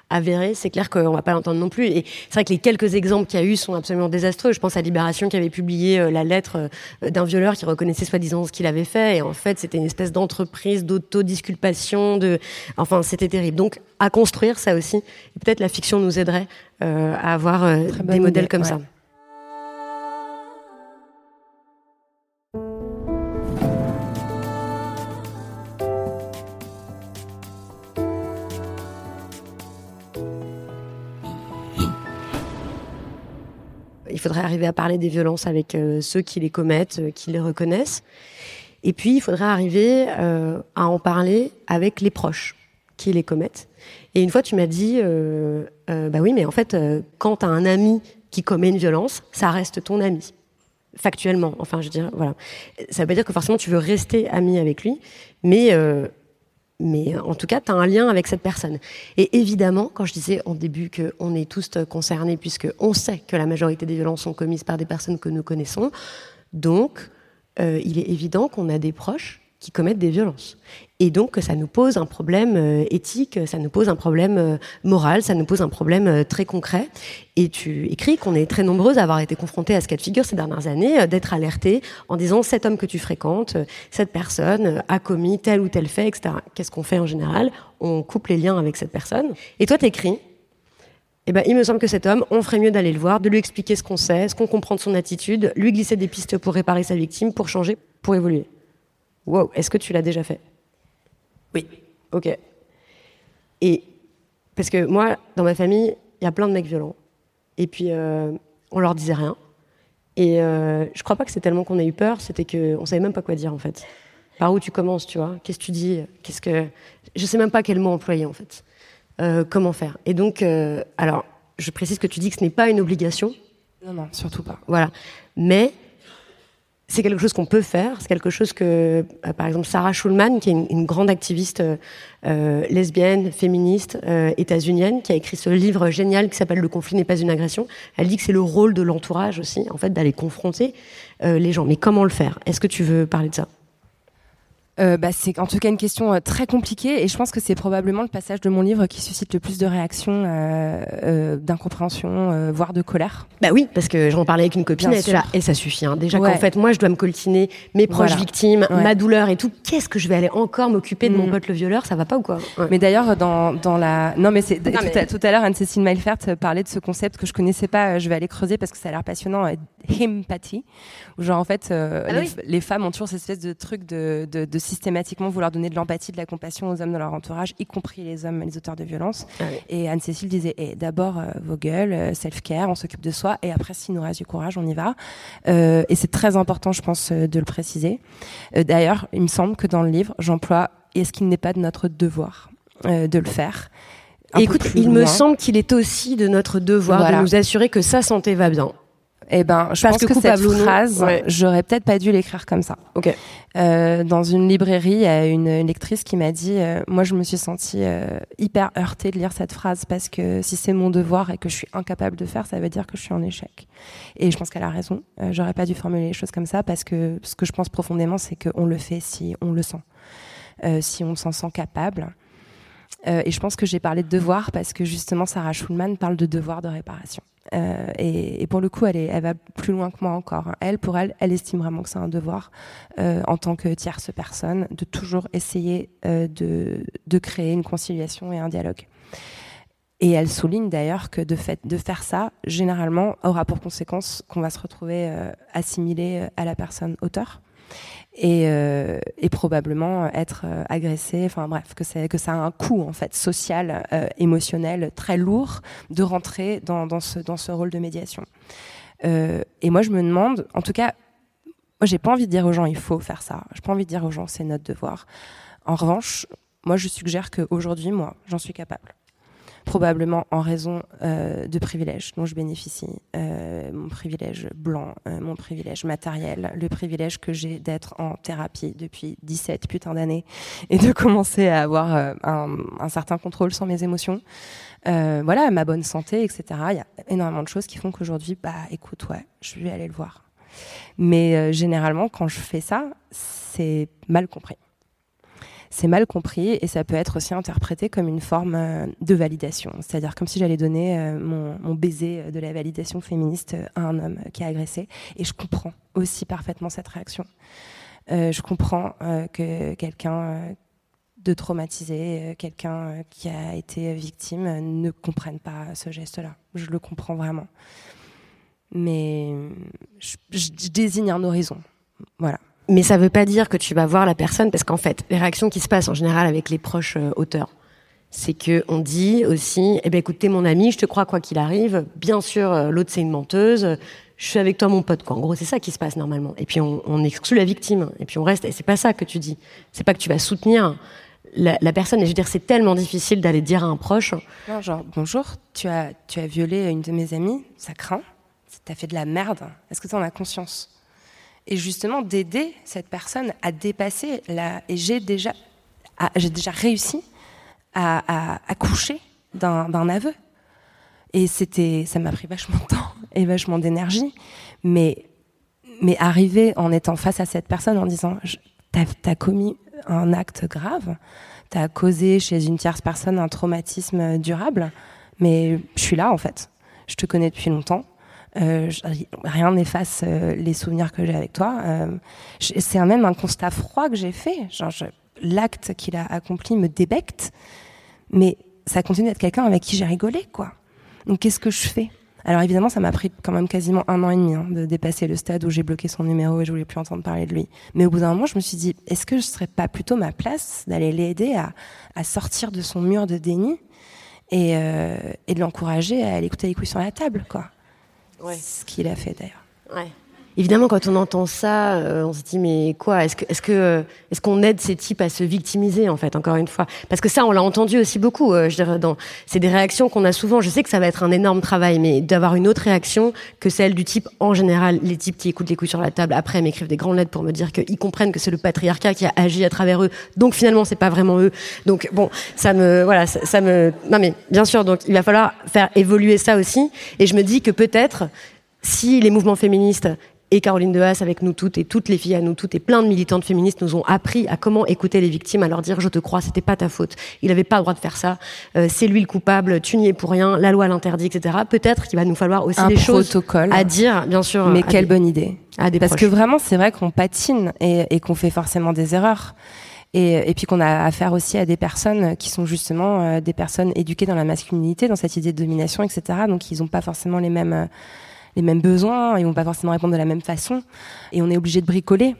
avéré, c'est clair qu'on va pas l'entendre non plus. Et c'est vrai que les quelques exemples qu'il y a eu sont absolument désastreux. Je pense à Libération qui avait publié euh, la lettre euh, d'un violeur qui reconnaissait soi-disant ce qu'il avait fait. Et en fait, c'était une espèce d'entreprise d'autodisculpation. De... Enfin, c'était terrible. Donc, à construire ça aussi. peut-être la fiction nous aiderait euh, à avoir des modèles comme ça. Il faudrait arriver à parler des violences avec euh, ceux qui les commettent, euh, qui les reconnaissent. Et puis, il faudrait arriver euh, à en parler avec les proches qui les commettent. Et une fois, tu m'as dit, bah oui, mais en fait, quand tu as un ami qui commet une violence, ça reste ton ami factuellement. Enfin, je veux dire, voilà. Ça veut pas dire que forcément tu veux rester ami avec lui, mais mais en tout cas, tu as un lien avec cette personne. Et évidemment, quand je disais en début qu'on est tous concernés, puisqu'on sait que la majorité des violences sont commises par des personnes que nous connaissons, donc euh, il est évident qu'on a des proches qui commettent des violences. Et donc, ça nous pose un problème euh, éthique, ça nous pose un problème euh, moral, ça nous pose un problème euh, très concret. Et tu écris qu'on est très nombreuses à avoir été confrontées à ce cas de figure ces dernières années, d'être alertées en disant cet homme que tu fréquentes, cette personne a commis tel ou tel fait, etc. Qu'est-ce qu'on fait en général? On coupe les liens avec cette personne. Et toi, t'écris eh ben, il me semble que cet homme, on ferait mieux d'aller le voir, de lui expliquer ce qu'on sait, ce qu'on comprend de son attitude, lui glisser des pistes pour réparer sa victime, pour changer, pour évoluer. Wow, est-ce que tu l'as déjà fait? Oui. Ok. Et parce que moi, dans ma famille, il y a plein de mecs violents. Et puis, euh, on leur disait rien. Et euh, je crois pas que c'est tellement qu'on a eu peur, c'était qu'on savait même pas quoi dire en fait. Par où tu commences, tu vois? Qu'est-ce que tu dis? Qu'est-ce que je sais même pas quel mot employer en fait. Euh, comment faire? Et donc, euh, alors, je précise que tu dis que ce n'est pas une obligation. Non, non, surtout pas. Voilà, mais c'est quelque chose qu'on peut faire. C'est quelque chose que, euh, par exemple, Sarah Schulman, qui est une, grande activiste euh, lesbienne, féministe, euh, états-unienne, qui a écrit ce livre génial qui s'appelle Le conflit n'est pas une agression. Elle dit que c'est le rôle de l'entourage aussi, en fait, d'aller confronter les gens. Mais comment le faire? Est-ce que tu veux parler de ça? Euh, bah, c'est en tout cas une question euh, très compliquée et je pense que c'est probablement le passage de mon livre qui suscite le plus de réactions, euh, euh d'incompréhension, voire de colère. Bah oui, parce que j'en parlais avec une copine, elle était là, et ça suffit. Hein. Déjà qu'en fait, moi, je dois me coltiner mes proches victimes, ma douleur et tout. Qu'est-ce que je vais aller encore m'occuper de mon mm. pote le violeur? Ça va pas ou quoi? Mais d'ailleurs, dans, dans la... Non, mais c'est... Tout, à, l'heure, Anne-Cécile Meilfert parlait de ce concept que je connaissais pas. Je vais aller creuser parce que ça a l'air passionnant. Himpathie. Où genre, en fait, ah les, femmes ont toujours cette espèce de truc de, de, de systématiquement vouloir donner de l'empathie, de la compassion aux hommes dans leur entourage, y compris les hommes, les auteurs de violence. Ah et Anne-Cécile disait eh, d'abord euh, vos gueules, euh, self-care, on s'occupe de soi, et après, s'il nous reste du courage, on y va. Euh, et c'est très important, je pense, de le préciser. D'ailleurs, il me semble que dans le livre, j'emploie est-ce qu'il n'est pas de notre devoir de le faire Écoute, il me semble qu'il est aussi de notre devoir de nous assurer que sa santé va bien. Eh ben, je pense que, cette phrase, j'aurais peut-être pas dû l'écrire comme ça. Ok. Euh, dans une librairie, il y a une lectrice qui m'a dit, euh, moi, je me suis sentie euh, hyper heurtée de lire cette phrase parce que si c'est mon devoir et que je suis incapable de faire, ça veut dire que je suis en échec. Et je pense qu'elle a raison. Euh, j'aurais pas dû formuler les choses comme ça parce que ce que je pense profondément, c'est qu'on le fait si on le sent, euh, si on s'en sent capable. et je pense que j'ai parlé de devoir parce que justement, Sarah Schulman parle de devoir de réparation. Euh, et, pour le coup, elle, est, va plus loin que moi encore. Elle, pour elle, elle estime vraiment que c'est un devoir euh, en tant que tierce personne de toujours essayer euh, de, créer une conciliation et un dialogue. Et elle souligne d'ailleurs que de, de faire ça, généralement, aura pour conséquence qu'on va se retrouver assimilé à la personne auteur et, euh, et probablement être euh, agressé. Enfin bref, que, c'est, que ça a un coût en fait social, euh, émotionnel très lourd de rentrer dans, ce, dans ce rôle de médiation. Et moi, je me demande, en tout cas, moi, j'ai pas envie de dire aux gens il faut faire ça. J'ai pas envie de dire aux gens c'est notre devoir. En revanche, moi, je suggère qu'aujourd'hui, moi, j'en suis capable probablement en raison euh, de privilèges dont je bénéficie, euh, mon privilège blanc, euh, mon privilège matériel, le privilège que j'ai d'être en thérapie depuis 17 putains d'années et de commencer à avoir un, un, certain contrôle sur mes émotions. Voilà, ma bonne santé, etc. Il y a énormément de choses qui font qu'aujourd'hui, bah écoute, ouais, je vais aller le voir. Mais généralement, quand je fais ça, c'est mal compris c'est mal compris et ça peut être aussi interprété comme une forme euh, de validation. C'est-à-dire comme si j'allais donner euh, mon, baiser de la validation féministe à un homme qui a agressé. Et je comprends aussi parfaitement cette réaction. Euh, je comprends que quelqu'un de traumatisé, quelqu'un qui a été victime ne comprenne pas ce geste-là. Je le comprends vraiment. Mais je désigne un horizon. Voilà. Mais ça veut pas dire que tu vas voir la personne, parce qu'en fait, les réactions qui se passent en général avec les proches euh, auteurs, c'est que on dit aussi, eh ben écoute, t'es mon ami, je te crois quoi qu'il arrive. Bien sûr, euh, l'autre c'est une menteuse. Je suis avec toi, mon pote. Quoi. En gros, c'est ça qui se passe normalement. Et puis on, exclut la victime. Et puis on reste. Et c'est pas ça que tu dis. C'est pas que tu vas soutenir la, la, personne. Et je veux dire, c'est tellement difficile d'aller dire à un proche. Non, genre bonjour, tu as tu as violé une de mes amies. Ça craint. T'as fait de la merde. Est-ce que tu en as conscience? Et justement d'aider cette personne à dépasser. Et j'ai déjà, j'ai déjà réussi à, coucher d'un aveu. Et c'était, ça m'a pris vachement de temps et vachement d'énergie, mais mais arriver en étant face à cette personne en disant, t'as as commis un acte grave, t'as causé chez une tierce personne un traumatisme durable, mais je suis là en fait. Je te connais depuis longtemps. Euh, rien n'efface euh, les souvenirs que j'ai avec toi. Euh, c'est même un constat froid que j'ai fait. L'acte qu'il a accompli me débecte, mais ça continue d'être quelqu'un avec qui j'ai rigolé, quoi. Donc, qu'est-ce que je fais? Alors, évidemment, ça m'a pris quand même quasiment un an et demi hein, de dépasser le stade où j'ai bloqué son numéro et je voulais plus entendre parler de lui. Mais au bout d'un moment, je me suis dit, est-ce que je serais pas plutôt ma place d'aller l'aider à, sortir de son mur de déni et, et de l'encourager à aller écouter les couilles sur la table, quoi? Ouais. ce qu'il a fait d'ailleurs. Ouais. Évidemment, quand on entend ça, euh, on se dit mais quoi Est-ce que est-ce que euh, est-ce qu'on aide ces types à se victimiser en fait Encore une fois, parce que ça, on l'a entendu aussi beaucoup. Euh, je dirais, c'est des réactions qu'on a souvent. Je sais que ça va être un énorme travail, mais d'avoir une autre réaction que celle du type en général, les types qui écoutent les coups sur la table après m'écrivent des grandes lettres pour me dire qu'ils comprennent que c'est le patriarcat qui a agi à travers eux. Donc finalement, c'est pas vraiment eux. Donc bon, ça me voilà, ça me non mais bien sûr. Donc il va falloir faire évoluer ça aussi. Et je me dis que peut-être si les mouvements féministes et Caroline Haas avec nous toutes et toutes les filles à nous toutes et plein de militantes féministes nous ont appris à comment écouter les victimes, à leur dire je te crois, c'était pas ta faute, il avait pas le droit de faire ça, euh, c'est lui le coupable, tu n'y es pour rien, la loi l'interdit, etc. Peut-être qu'il va nous falloir aussi des choses à dire, bien sûr. Mais quelle bonne idée. Parce que vraiment, c'est vrai qu'on patine et, et qu'on fait forcément des erreurs. Et, et, puis qu'on a affaire aussi à des personnes qui sont justement euh, des personnes éduquées dans la masculinité, dans cette idée de domination, etc. Donc ils n'ont pas forcément les mêmes euh, les mêmes besoins, ils vont pas forcément répondre de la même façon, et on est obligé de bricoler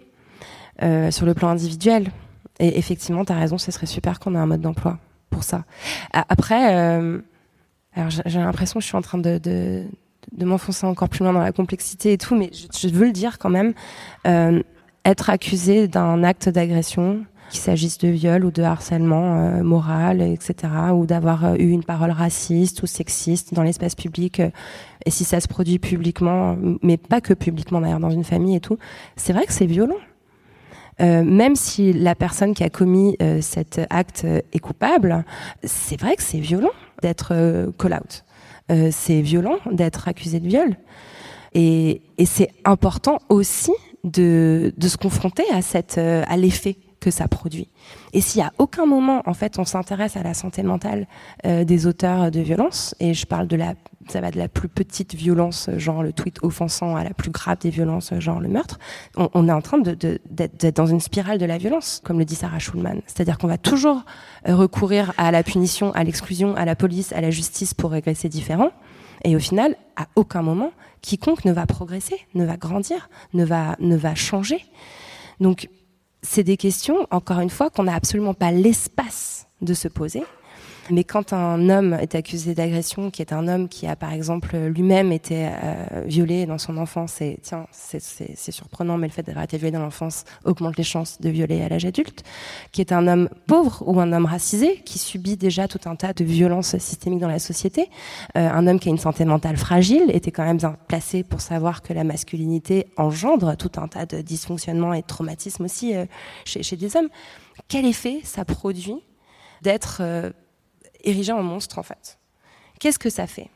euh, sur le plan individuel. Et effectivement, tu as raison, ce serait super qu'on ait un mode d'emploi pour ça. Après, euh, alors j'ai l'impression que je suis en train de, m'enfoncer encore plus loin dans la complexité et tout, mais je, je veux le dire quand même. Euh, être accusé d'un acte d'agression, qu'il s'agisse de viol ou de harcèlement euh, moral, etc., ou d'avoir euh, eu une parole raciste ou sexiste dans l'espace public, euh, et si ça se produit publiquement, mais pas que publiquement d'ailleurs, dans une famille et tout, c'est vrai que c'est violent. même si la personne qui a commis cet acte est coupable, c'est vrai que c'est violent d'être call out. c'est violent d'être accusé de viol. Et, et c'est important aussi de, de se confronter à, cette, à l'effet que ça produit. Et y a aucun moment, en fait, on s'intéresse à la santé mentale euh, des auteurs de violence, et je parle de la, ça va de la plus petite violence, genre le tweet offensant, à la plus grave des violences, genre le meurtre, on, on est en train de, d'être de, dans une spirale de la violence, comme le dit Sarah Schulman. C'est-à-dire qu'on va toujours euh, recourir à la punition, à l'exclusion, à la police, à la justice pour régresser différents. Et au final, à aucun moment, quiconque ne va progresser, ne va grandir, ne va, ne va changer. Donc, c'est des questions, encore une fois, qu'on n'a absolument pas l'espace de se poser. Mais quand un homme est accusé d'agression, qui est un homme qui a par exemple lui-même été euh, violé dans son enfance, et tiens, c'est surprenant, mais le fait d'avoir été violé dans l'enfance augmente les chances de violer à l'âge adulte, qui est un homme pauvre ou un homme racisé, qui subit déjà tout un tas de violences systémiques dans la société, euh, un homme qui a une santé mentale fragile, était quand même bien placé pour savoir que la masculinité engendre tout un tas de dysfonctionnements et de traumatismes aussi euh, chez, chez, des hommes. Quel effet ça produit d'être érigé en monstre en fait. Qu'est-ce que ça fait?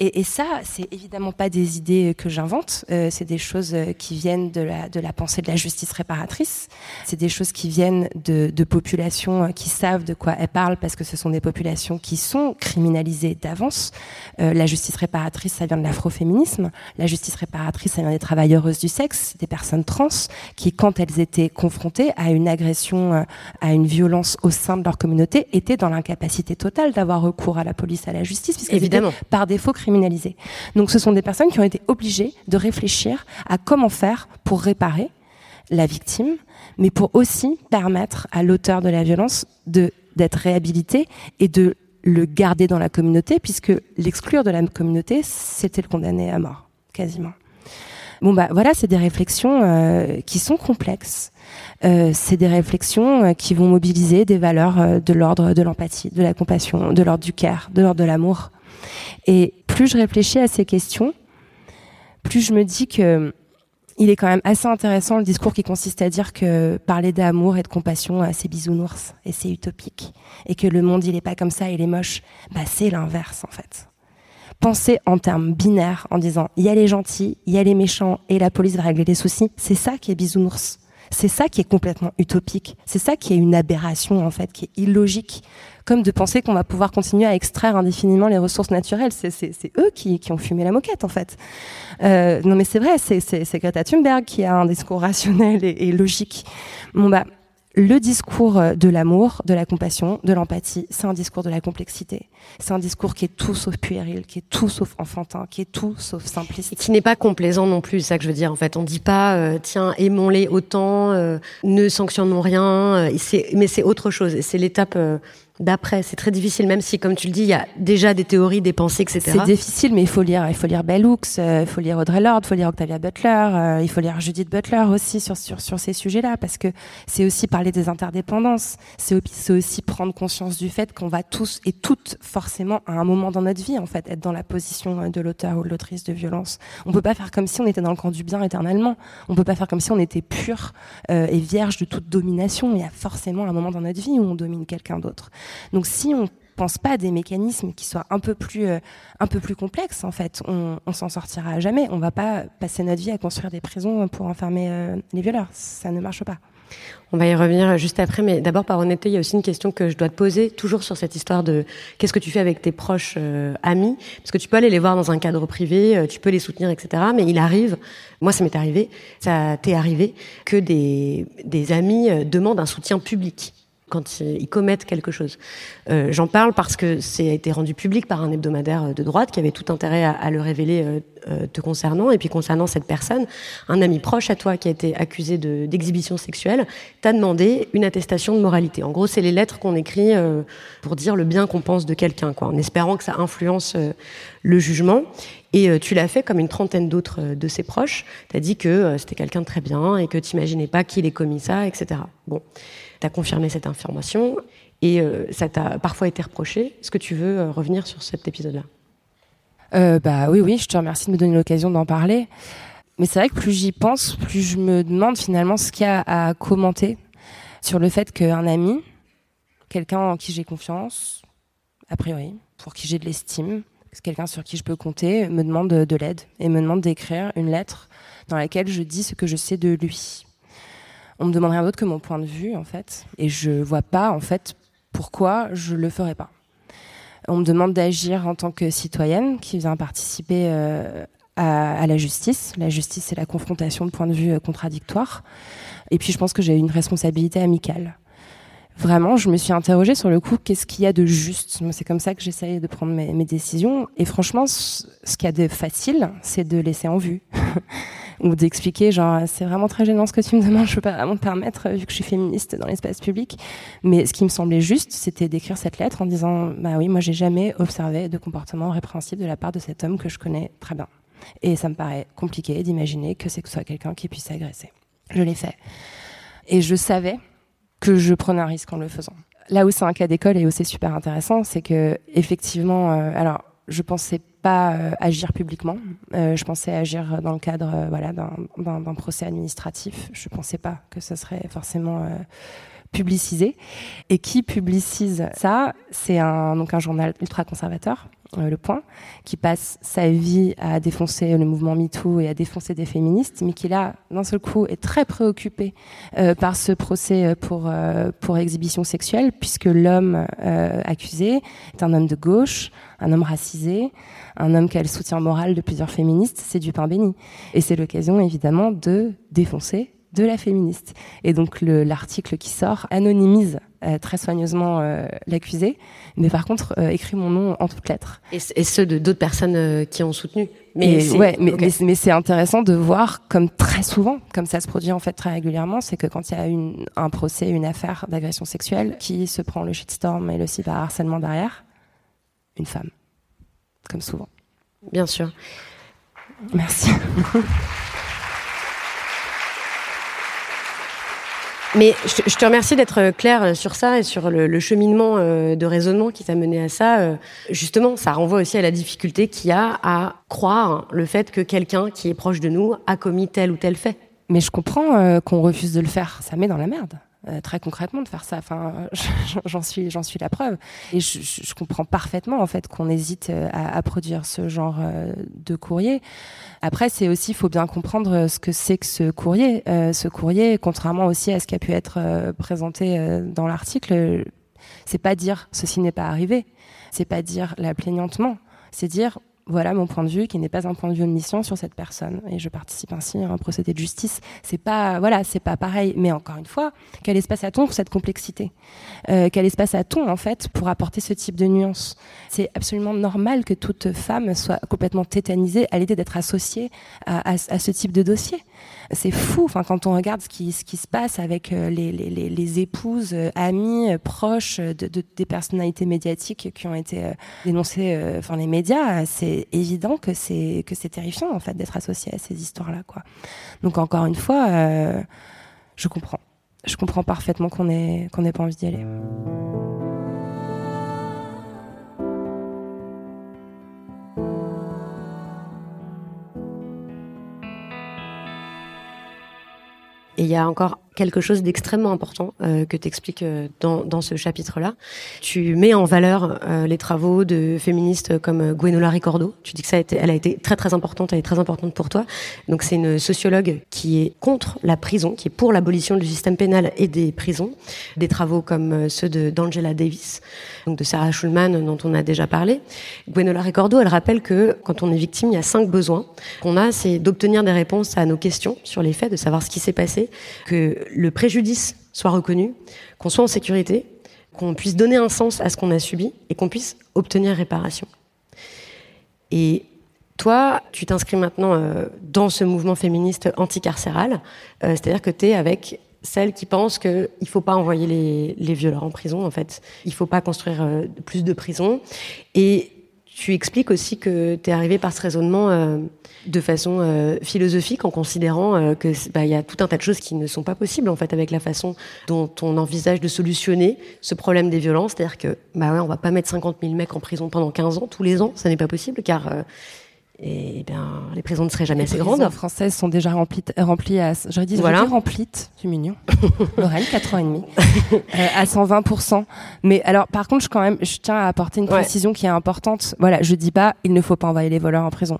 Et, et, ça, c'est évidemment pas des idées que j'invente, euh, c'est des choses euh, qui viennent de la, de la pensée de la justice réparatrice, c'est des choses qui viennent de, de, populations euh, qui savent de quoi elles parlent parce que ce sont des populations qui sont criminalisées d'avance. Euh, la justice réparatrice, ça vient de l'afroféminisme, la justice réparatrice, ça vient des travailleuses du sexe, des personnes trans qui, quand elles étaient confrontées à une agression, euh, à une violence au sein de leur communauté, étaient dans l'incapacité totale d'avoir recours à la police, à la justice, étaient par défaut criminalisées donc ce sont des personnes qui ont été obligées de réfléchir à comment faire pour réparer la victime, mais pour aussi permettre à l'auteur de la violence d'être réhabilité et de le garder dans la communauté, puisque l'exclure de la communauté, c'était le condamner à mort, quasiment. Bon bah voilà, c'est des réflexions euh, qui sont complexes. Euh, c'est des réflexions euh, qui vont mobiliser des valeurs de l'ordre de l'empathie, de la compassion, de l'ordre du care, de l'ordre de l'amour. Et plus je réfléchis à ces questions, plus je me dis que il est quand même assez intéressant le discours qui consiste à dire que parler d'amour et de compassion, c'est bisounours et c'est utopique. Et que le monde, il est pas comme ça, il est moche. Bah, c'est l'inverse, en fait. Penser en termes binaires, en disant, il y a les gentils, il y a les méchants, et la police va régler les soucis. C'est ça qui est bisounours. C'est ça qui est complètement utopique. C'est ça qui est une aberration, en fait, qui est illogique comme de penser qu'on va pouvoir continuer à extraire indéfiniment les ressources naturelles. C'est eux qui, ont fumé la moquette, en fait. Euh, non, mais c'est vrai, c'est Greta Thunberg qui a un discours rationnel et, logique. Bon, bah, le discours de l'amour, de la compassion, de l'empathie, c'est un discours de la complexité. C'est un discours qui est tout sauf puéril, qui est tout sauf enfantin, qui est tout sauf simpliste. Et qui n'est pas complaisant non plus, c'est ça que je veux dire. En fait, on dit pas, euh, tiens, aimons-les autant, euh, ne sanctionnons rien, euh, mais c'est autre chose. C'est l'étape euh, d'après. C'est très difficile, même si, comme tu le dis, il y a déjà des théories, des pensées, etc. C'est difficile, mais il faut lire, il faut lire Bell Hooks, euh, il faut lire Audrey Lorde, il faut lire Octavia Butler, euh, il faut lire Judith Butler aussi sur sur sur ces sujets-là, parce que c'est aussi parler des interdépendances. C'est aussi prendre conscience du fait qu'on va tous et toutes forcément à un moment dans notre vie, en fait, être dans la position de l'auteur ou de l'autrice de violence. On peut pas faire comme si on était dans le camp du bien éternellement. On peut pas faire comme si on était pur euh, et vierge de toute domination. Il y a forcément un moment dans notre vie où on domine quelqu'un d'autre. Donc si on pense pas à des mécanismes qui soient un peu plus euh, un peu plus complexes en fait on, on s'en sortira jamais. On va pas passer notre vie à construire des prisons pour enfermer euh, les violeurs. Ça ne marche pas. On va y revenir juste après, mais d'abord par honnêteté, il y a aussi une question que je dois te poser, toujours sur cette histoire de qu'est-ce que tu fais avec tes proches euh, amis, parce que tu peux aller les voir dans un cadre privé, tu peux les soutenir, etc. Mais il arrive, moi ça m'est arrivé, ça t'est arrivé, que des, des amis demandent un soutien public quand ils commettent quelque chose. Euh, J'en parle parce que c'est été rendu public par un hebdomadaire de droite qui avait tout intérêt à, le révéler euh, euh, te concernant. Et puis concernant cette personne, un ami proche à toi qui a été accusé d'exhibition sexuelle t'a demandé une attestation de moralité. En gros, c'est les lettres qu'on écrit euh, pour dire le bien qu'on pense de quelqu'un, en espérant que ça influence euh, le jugement. Et tu l'as fait comme une trentaine d'autres de ses proches. Tu as dit que c'était quelqu'un de très bien et que tu n'imaginais pas qu'il ait commis ça, etc. Bon tu as confirmé cette information et euh, ça t'a parfois été reproché. Est-ce que tu veux euh, revenir sur cet épisode-là? Euh, Bah oui, oui, je te remercie de me donner l'occasion d'en parler. Mais c'est vrai que plus j'y pense, plus je me demande finalement ce qu'il y a à commenter sur le fait qu'un ami, quelqu'un en qui j'ai confiance, a priori, pour qui j'ai de l'estime, quelqu'un sur qui je peux compter, me demande de l'aide et me demande d'écrire une lettre dans laquelle je dis ce que je sais de lui on me demande rien d'autre que mon point de vue en fait, et je vois pas en fait pourquoi je le ferais pas. On me demande d'agir en tant que citoyenne qui vient participer euh, à, la justice. La justice, c'est la confrontation de points de vue euh, contradictoires. Et puis, je pense que j'ai une responsabilité amicale. Vraiment, je me suis interrogée sur le coup, qu'est-ce qu'il y a de juste? C'est comme ça que j'essaye de prendre mes, mes, décisions. Et franchement, ce qu'il y a de facile, c'est de laisser en vue. ou d'expliquer genre c'est vraiment très gênant ce que tu me demandes, je peux pas vraiment te permettre vu que je suis féministe dans l'espace public. Mais ce qui me semblait juste, c'était d'écrire cette lettre en disant bah oui, moi j'ai jamais observé de comportement répréhensible de la part de cet homme que je connais très bien. Et ça me paraît compliqué d'imaginer que c'est que ce soit quelqu'un qui puisse agresser. Je l'ai fait. Et je savais que je prenais un risque en le faisant. Là où c'est un cas d'école et où c'est super intéressant, c'est que effectivement, euh, alors je pensais pas euh, agir publiquement. Euh, je pensais agir dans le cadre euh, d'un procès administratif. Je pensais pas que ce serait forcément publicisé. Et qui publicise ça? C'est un un journal ultra conservateur le Point, qui passe sa vie à défoncer le mouvement MeToo et à défoncer des féministes, mais qui là, d'un seul coup, est très préoccupé euh, par ce procès euh, pour pour exhibition sexuelle, puisque l'homme accusé est un homme de gauche, un homme racisé, un homme qui a le soutien moral de plusieurs féministes, c'est du pain béni. Et c'est l'occasion, évidemment, de défoncer de la féministe. Et donc l'article qui sort anonymise euh, très soigneusement euh, l'accusé, mais par contre euh, écrit mon nom en toutes lettres. Et, et ceux de d'autres personnes qui ont soutenu. Mais ouais, mais, mais, c'est intéressant de voir comme très souvent, comme ça se produit en fait très régulièrement, c'est que quand il y a une, un procès, une affaire d'agression sexuelle, qui se prend le shitstorm et le cyberharcèlement derrière Une femme, comme souvent. Bien sûr. Merci. Mais je, te remercie d'être clair sur ça et sur le, cheminement euh, de raisonnement qui t'a mené à ça. Euh, justement, ça renvoie aussi à la difficulté qu'il y a à croire le fait que quelqu'un qui est proche de nous a commis tel ou tel fait. Mais je comprends euh, qu'on refuse de le faire. Ça met dans la merde. Euh, très concrètement de faire ça. Enfin, j'en suis, j'en suis la preuve. Et je, je, comprends parfaitement en fait qu'on hésite euh, à, à, produire ce genre euh, de courrier. Après, c'est aussi, il faut bien comprendre ce que c'est que ce courrier. Euh, ce courrier, contrairement aussi à ce qui a pu être présenté dans l'article, c'est pas dire ceci n'est pas arrivé. C'est pas dire la plaignantement. C'est dire voilà mon point de vue, qui n'est pas un point de vue omniscient sur cette personne. Et je participe ainsi à un procédé de justice. C'est pas, voilà, c'est pas pareil. Mais encore une fois, quel espace a-t-on pour cette complexité? Euh, Quel espace a-t-on en fait pour apporter ce type de nuance? C'est absolument normal que toute femme soit complètement tétanisée à l'idée d'être associée à, ce type de dossier. C'est fou. Enfin, quand on regarde ce qui, se passe avec euh, les, épouses, euh, amies, proches de, des personnalités médiatiques qui ont été dénoncées, enfin les médias, c'est évident que c'est que c'est terrifiant en fait d'être associé à ces histoires-là, quoi. Donc encore une fois, euh, je comprends, je comprends parfaitement qu'on ait qu'on ait pas envie d'y aller. Et il y a encore quelque chose d'extrêmement important euh, que tu expliques euh, dans, ce chapitre-là. Tu mets en valeur euh, les travaux de féministes comme Gwenola Ricordo. Tu dis que ça a été, elle a été très très importante, elle est très importante pour toi. Donc c'est une sociologue qui est contre la prison, qui est pour l'abolition du système pénal et des prisons. Des travaux comme ceux d'Angela Davis, donc de Sarah Schulman dont on a déjà parlé. Gwenola Ricordo, elle rappelle que quand on est victime, il y a cinq besoins qu'on a, c'est d'obtenir des réponses à nos questions sur les faits, de savoir ce qui s'est passé, que le préjudice soit reconnu, qu'on soit en sécurité, qu'on puisse donner un sens à ce qu'on a subi et qu'on puisse obtenir réparation. Et toi, tu t'inscris maintenant euh, dans ce mouvement féministe anticarcéral, euh, c'est-à-dire que tu es avec celles qui pensent qu'il ne faut pas envoyer les, violeurs en prison, en fait. Il ne faut pas construire euh, plus de prisons. Et tu expliques aussi que tu es arrivé par ce raisonnement euh, de façon euh, philosophique en considérant euh, que bah, y a tout un tas de choses qui ne sont pas possibles en fait avec la façon dont on envisage de solutionner ce problème des violences, c'est-à-dire que bah ouais, on va pas mettre 50 000 mecs en prison pendant 15 ans tous les ans, ça n'est pas possible car et eh bien, les prisons ne seraient jamais assez grandes. Les prisons françaises sont déjà remplies, remplies à, j'aurais dit, voilà. remplies, c'est mignon. Lorraine, 4 ans et demi, euh, à 120%. Mais alors, par contre, je quand même, je tiens à apporter une précision qui est importante. Voilà, je dis pas, il ne faut pas envoyer les voleurs en prison.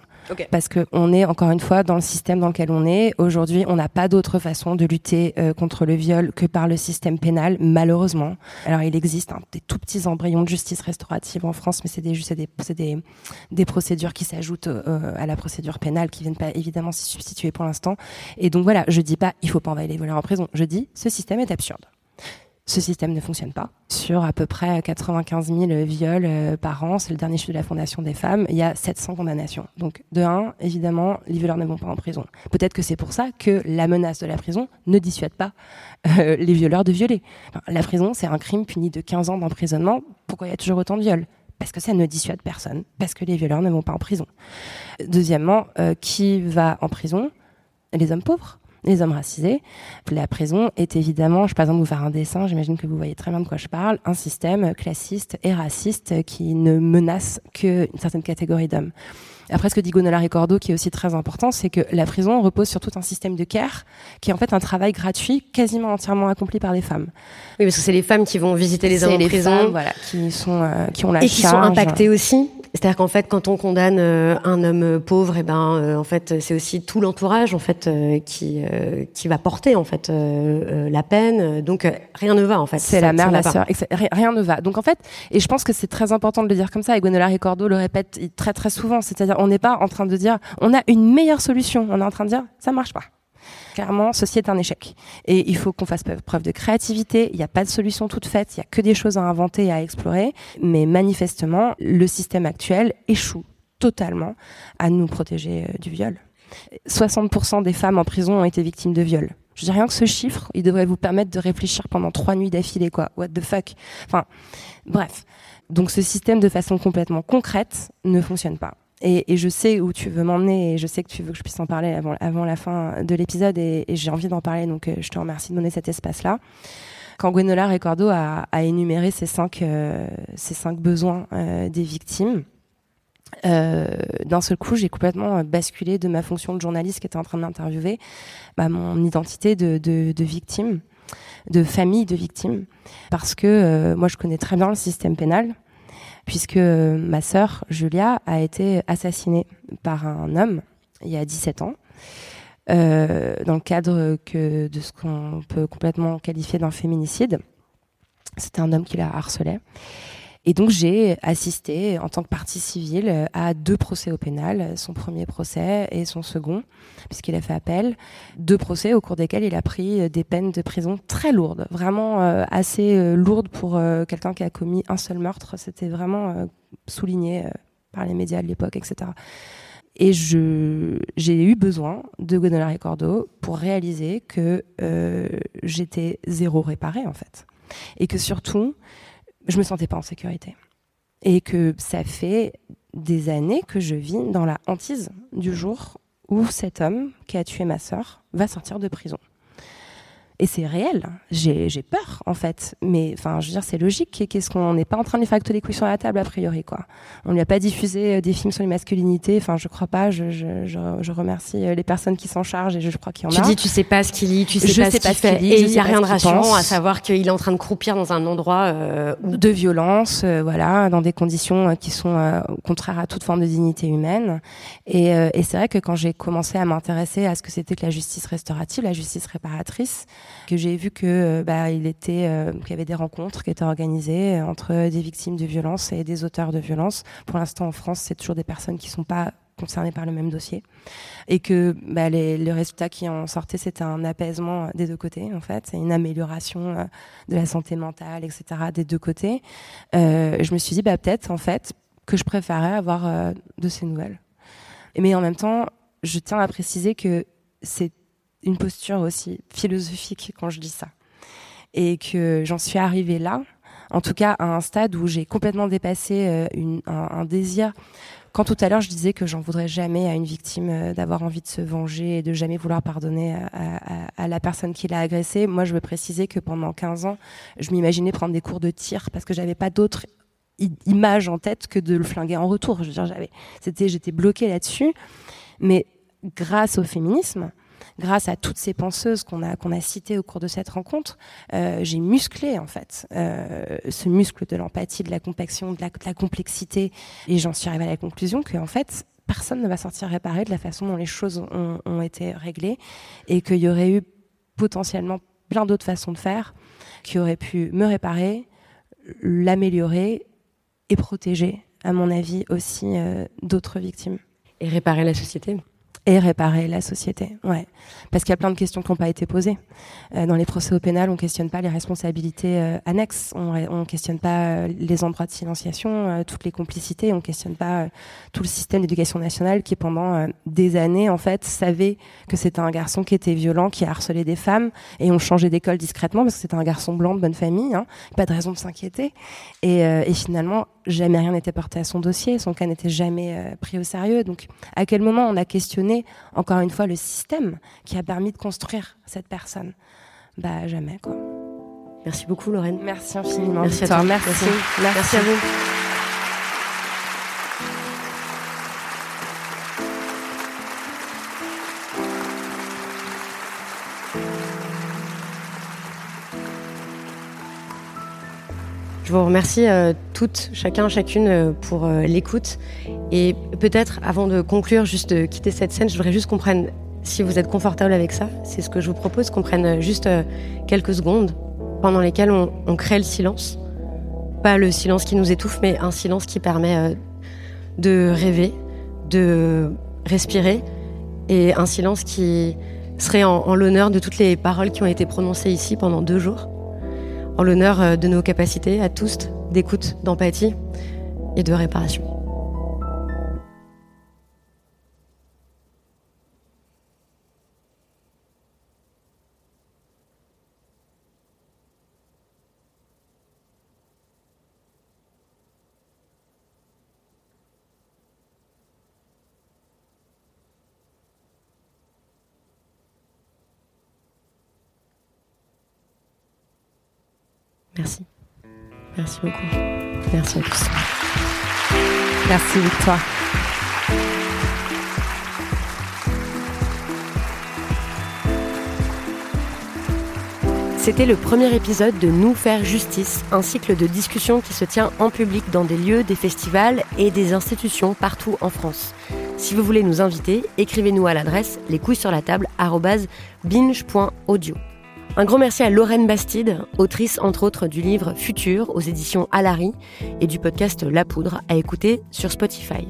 Parce que on est encore une fois dans le système dans lequel on est. Aujourd'hui, on n'a pas d'autre façon de lutter euh, contre le viol que par le système pénal, malheureusement. Alors, il existe hein, des tout petits embryons de justice restaurative en France, mais c'est des, procédures qui s'ajoutent euh, à la procédure pénale, qui viennent pas évidemment s'y substituer pour l'instant. Et donc voilà, je dis pas, il faut pas envoyer les voleurs en prison. Je dis, ce système est absurde ce système ne fonctionne pas. Sur à peu près 95 000 viols euh, par an, c'est le dernier chiffre de la Fondation des femmes, il y a 700 condamnations. Donc de un, évidemment, les violeurs ne vont pas en prison. Peut-être que c'est pour ça que la menace de la prison ne dissuade pas euh, les violeurs de violer. la prison, c'est un crime puni de 15 ans d'emprisonnement. Pourquoi il y a toujours autant de viols? Parce que ça ne dissuade personne, parce que les violeurs ne vont pas en prison. Deuxièmement, euh, qui va en prison? Les hommes pauvres les hommes racisés. La prison est évidemment, je par exemple vous faire un dessin, j'imagine que vous voyez très bien de quoi je parle, un système classiste et raciste qui ne menace qu'une certaine catégorie d'hommes. Après, ce que dit Gonala Ricordo, qui est aussi très important, c'est que la prison repose sur tout un système de care, qui est en fait un travail gratuit, quasiment entièrement accompli par des femmes. Oui, parce que c'est les femmes qui vont visiter les hommes en prison, voilà, qui sont, euh, qui ont la et qui sont impactées aussi c'est-à-dire qu'en fait, quand on condamne euh, un homme pauvre, et eh ben, euh, en fait, c'est aussi tout l'entourage, en fait, euh, qui qui va porter en fait la peine. Donc rien ne va, en fait. C'est la mère, la sœur, rien ne va. Donc en fait, et je pense que c'est très important de le dire comme ça. Et Gwenola Ricordo le répète très très souvent. C'est-à-dire, on n'est pas en train de dire, on a une meilleure solution. On est en train de dire, ça marche pas. Clairement, ceci est un échec. Et il faut qu'on fasse preuve de créativité. Il n'y a pas de solution toute faite. Il n'y a que des choses à inventer et à explorer. Mais manifestement, le système actuel échoue totalement à nous protéger euh, du viol. 60% des femmes en prison ont été victimes de viol. Je dis rien que ce chiffre, il devrait vous permettre de réfléchir pendant trois nuits d'affilée, quoi. What the fuck? Enfin, bref. Donc ce système, de façon complètement concrète, ne fonctionne pas. Et, et, je sais où tu veux m'emmener et je sais que tu veux que je puisse en parler avant, avant la fin de l'épisode et, et j'ai envie d'en parler, donc euh, je te remercie de donner cet espace-là. Quand Gwenola Ricordo a, a énuméré ces cinq, euh, ces cinq besoins euh, des victimes, euh, d'un seul coup, j'ai complètement basculé de ma fonction de journaliste qui était en train d'interviewer bah, mon identité de, de, de, victime, de famille de victime, parce que moi je connais très bien le système pénal puisque ma sœur Julia a été assassinée par un homme il y a 17 ans. Euh, dans le cadre que de ce qu'on peut complètement qualifier d'un féminicide. C'était un homme qui la harcelait. Et donc j'ai assisté en tant que partie civile à deux procès au pénal, son premier procès et son second, puisqu'il a fait appel. Deux procès au cours desquels il a pris des peines de prison très lourdes, vraiment euh, assez euh, lourdes pour euh, quelqu'un qui a commis un seul meurtre. C'était vraiment souligné par les médias de l'époque, etc. Et j'ai eu besoin de Gonolari Cordo pour réaliser que j'étais zéro réparée en fait. Et que surtout, je me sentais pas en sécurité. Et que ça fait des années que je vis dans la hantise du jour où cet homme qui a tué ma sœur va sortir de prison. Et c'est réel. J'ai peur, en fait. Mais enfin, je veux dire, c'est logique. Qu'est-ce qu'on n'est pas en train de lui faire acter des couilles sur la table, a priori, quoi. On lui a pas diffusé euh, des films sur les masculinités. Enfin, je crois pas. Je, je, je, remercie euh, les personnes qui s'en chargent et je, crois qu'il y en a. Tu dis, tu sais pas ce qu'il lit, tu sais pas ce qu'il fait. et il n'y a rien de rassurant à savoir qu'il est en train de croupir dans un endroit euh, de violence, voilà, dans des conditions qui sont contraires à toute forme de dignité humaine. Et, et c'est vrai que quand j'ai commencé à m'intéresser à ce que c'était que la justice restaurative, la justice réparatrice, que j'ai vu que euh, bah, il euh, qu'il y avait des rencontres qui étaient organisées euh, entre des victimes de violences et des auteurs de violences. Pour l'instant, en France, c'est toujours des personnes qui sont pas concernées par le même dossier. Et que bah, les, les, résultats qui en sortaient c'était un apaisement des deux côtés en fait une amélioration de la santé mentale etc des deux côtés. Je me suis dit bah peut-être en fait que je préférais avoir de ces nouvelles. Mais en même temps je tiens à préciser que c'est une posture aussi philosophique quand je dis ça. Et que j'en suis arrivée là, en tout cas à un stade où j'ai complètement dépassé euh, un, désir. Quand tout à l'heure je disais que j'en voudrais jamais à une victime euh, d'avoir envie de se venger et de jamais vouloir pardonner à, la personne qui l'a agressé, moi je veux préciser que pendant 15 ans, je m'imaginais prendre des cours de tir parce que j'avais pas d'autre image en tête que de le flinguer en retour. C'était, j'étais bloquée là-dessus. Mais grâce au féminisme, grâce à toutes ces penseuses qu'on a, a citées au cours de cette rencontre, euh, j'ai musclé en fait euh, ce muscle de l'empathie, de la compaction, de la, complexité, et j'en suis arrivée à la conclusion que en fait personne ne va sortir réparé de la façon dont les choses ont, été réglées, et qu'il y aurait eu potentiellement plein d'autres façons de faire qui auraient pu me réparer, l'améliorer et protéger, à mon avis, aussi euh, d'autres victimes. Et réparer la société et réparer la société. Ouais. Parce qu'il y a plein de questions qui n'ont pas été posées. Euh, dans les procès au pénal, on questionne pas les responsabilités euh, annexes, on, on questionne pas euh, les endroits de silenciation, toutes les complicités, on questionne pas tout le système d'éducation nationale qui pendant des années en fait savait que c'était un garçon qui était violent, qui a harcelé des femmes et on changeait d'école discrètement parce que c'était un garçon blanc de bonne famille, hein, pas de raison de s'inquiéter. Et finalement, jamais rien n'était porté à son dossier, son cas n'était jamais pris au sérieux. Donc, à quel moment on a questionné encore une fois, le système qui a permis de construire cette personne? Bah, jamais, quoi. Merci beaucoup, Lorraine. Merci infiniment. Merci à toi. Merci. Merci à vous. Je vous remercie euh, toutes, chacun, chacune euh, pour euh, l'écoute. Et peut-être, avant de conclure, juste de quitter cette scène, je voudrais juste qu'on prenne, si vous êtes confortable avec ça, c'est ce que je vous propose, qu'on prenne juste quelques secondes pendant lesquelles on, crée le silence. Pas le silence qui nous étouffe, mais un silence qui permet de rêver, de respirer, et un silence qui serait en l'honneur de toutes les paroles qui ont été prononcées ici pendant deux jours en l'honneur euh, de nos capacités à tous d'écoute, d'empathie et de réparation. Merci. Beaucoup. Merci à tous. Merci Victoire. C'était le premier épisode de Nous faire justice, un cycle de discussion qui se tient en public dans des lieux, des festivals et des institutions partout en France. Si vous voulez nous inviter, écrivez-nous à l'adresse les couilles sur la table. Un grand merci à Lorraine Bastide, autrice entre autres du livre Futur aux éditions Alary et du podcast La Poudre à écouter sur Spotify.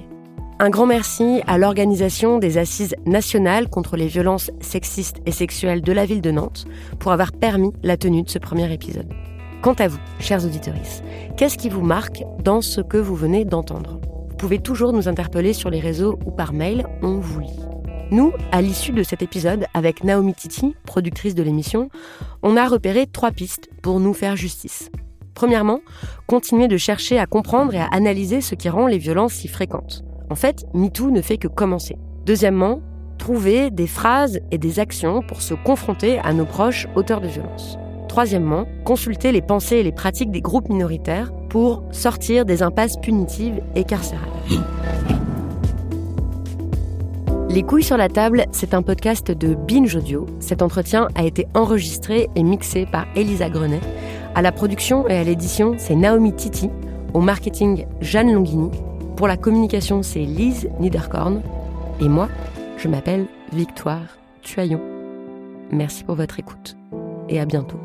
Un grand merci à l'organisation des assises nationales contre les violences sexistes et sexuelles de la ville de Nantes pour avoir permis la tenue de ce premier épisode. Quant à vous, chers auditeurs, qu'est-ce qui vous marque dans ce que vous venez d'entendre? Vous pouvez toujours nous interpeller sur les réseaux ou par mail, on vous lit. Nous, à l'issue de cet épisode, avec Naomi Titi, productrice de l'émission, on a repéré trois pistes pour nous faire justice. Premièrement, continuer de chercher à comprendre et à analyser ce qui rend les violences si fréquentes. En fait, MeToo ne fait que commencer. Deuxièmement, trouver des phrases et des actions pour se confronter à nos proches auteurs de violences. Troisièmement, consulter les pensées et les pratiques des groupes minoritaires pour sortir des impasses punitives et carcérales. Les couilles sur la table, c'est un podcast de Binge Audio. Cet entretien a été enregistré et mixé par Elisa Grenet. À la production et à l'édition, c'est Naomi Titi. Au marketing, Jeanne Longhini. Pour la communication, c'est Lise Niederkorn. Et moi, je m'appelle Victoire Tuaillon. Merci pour votre écoute et à bientôt.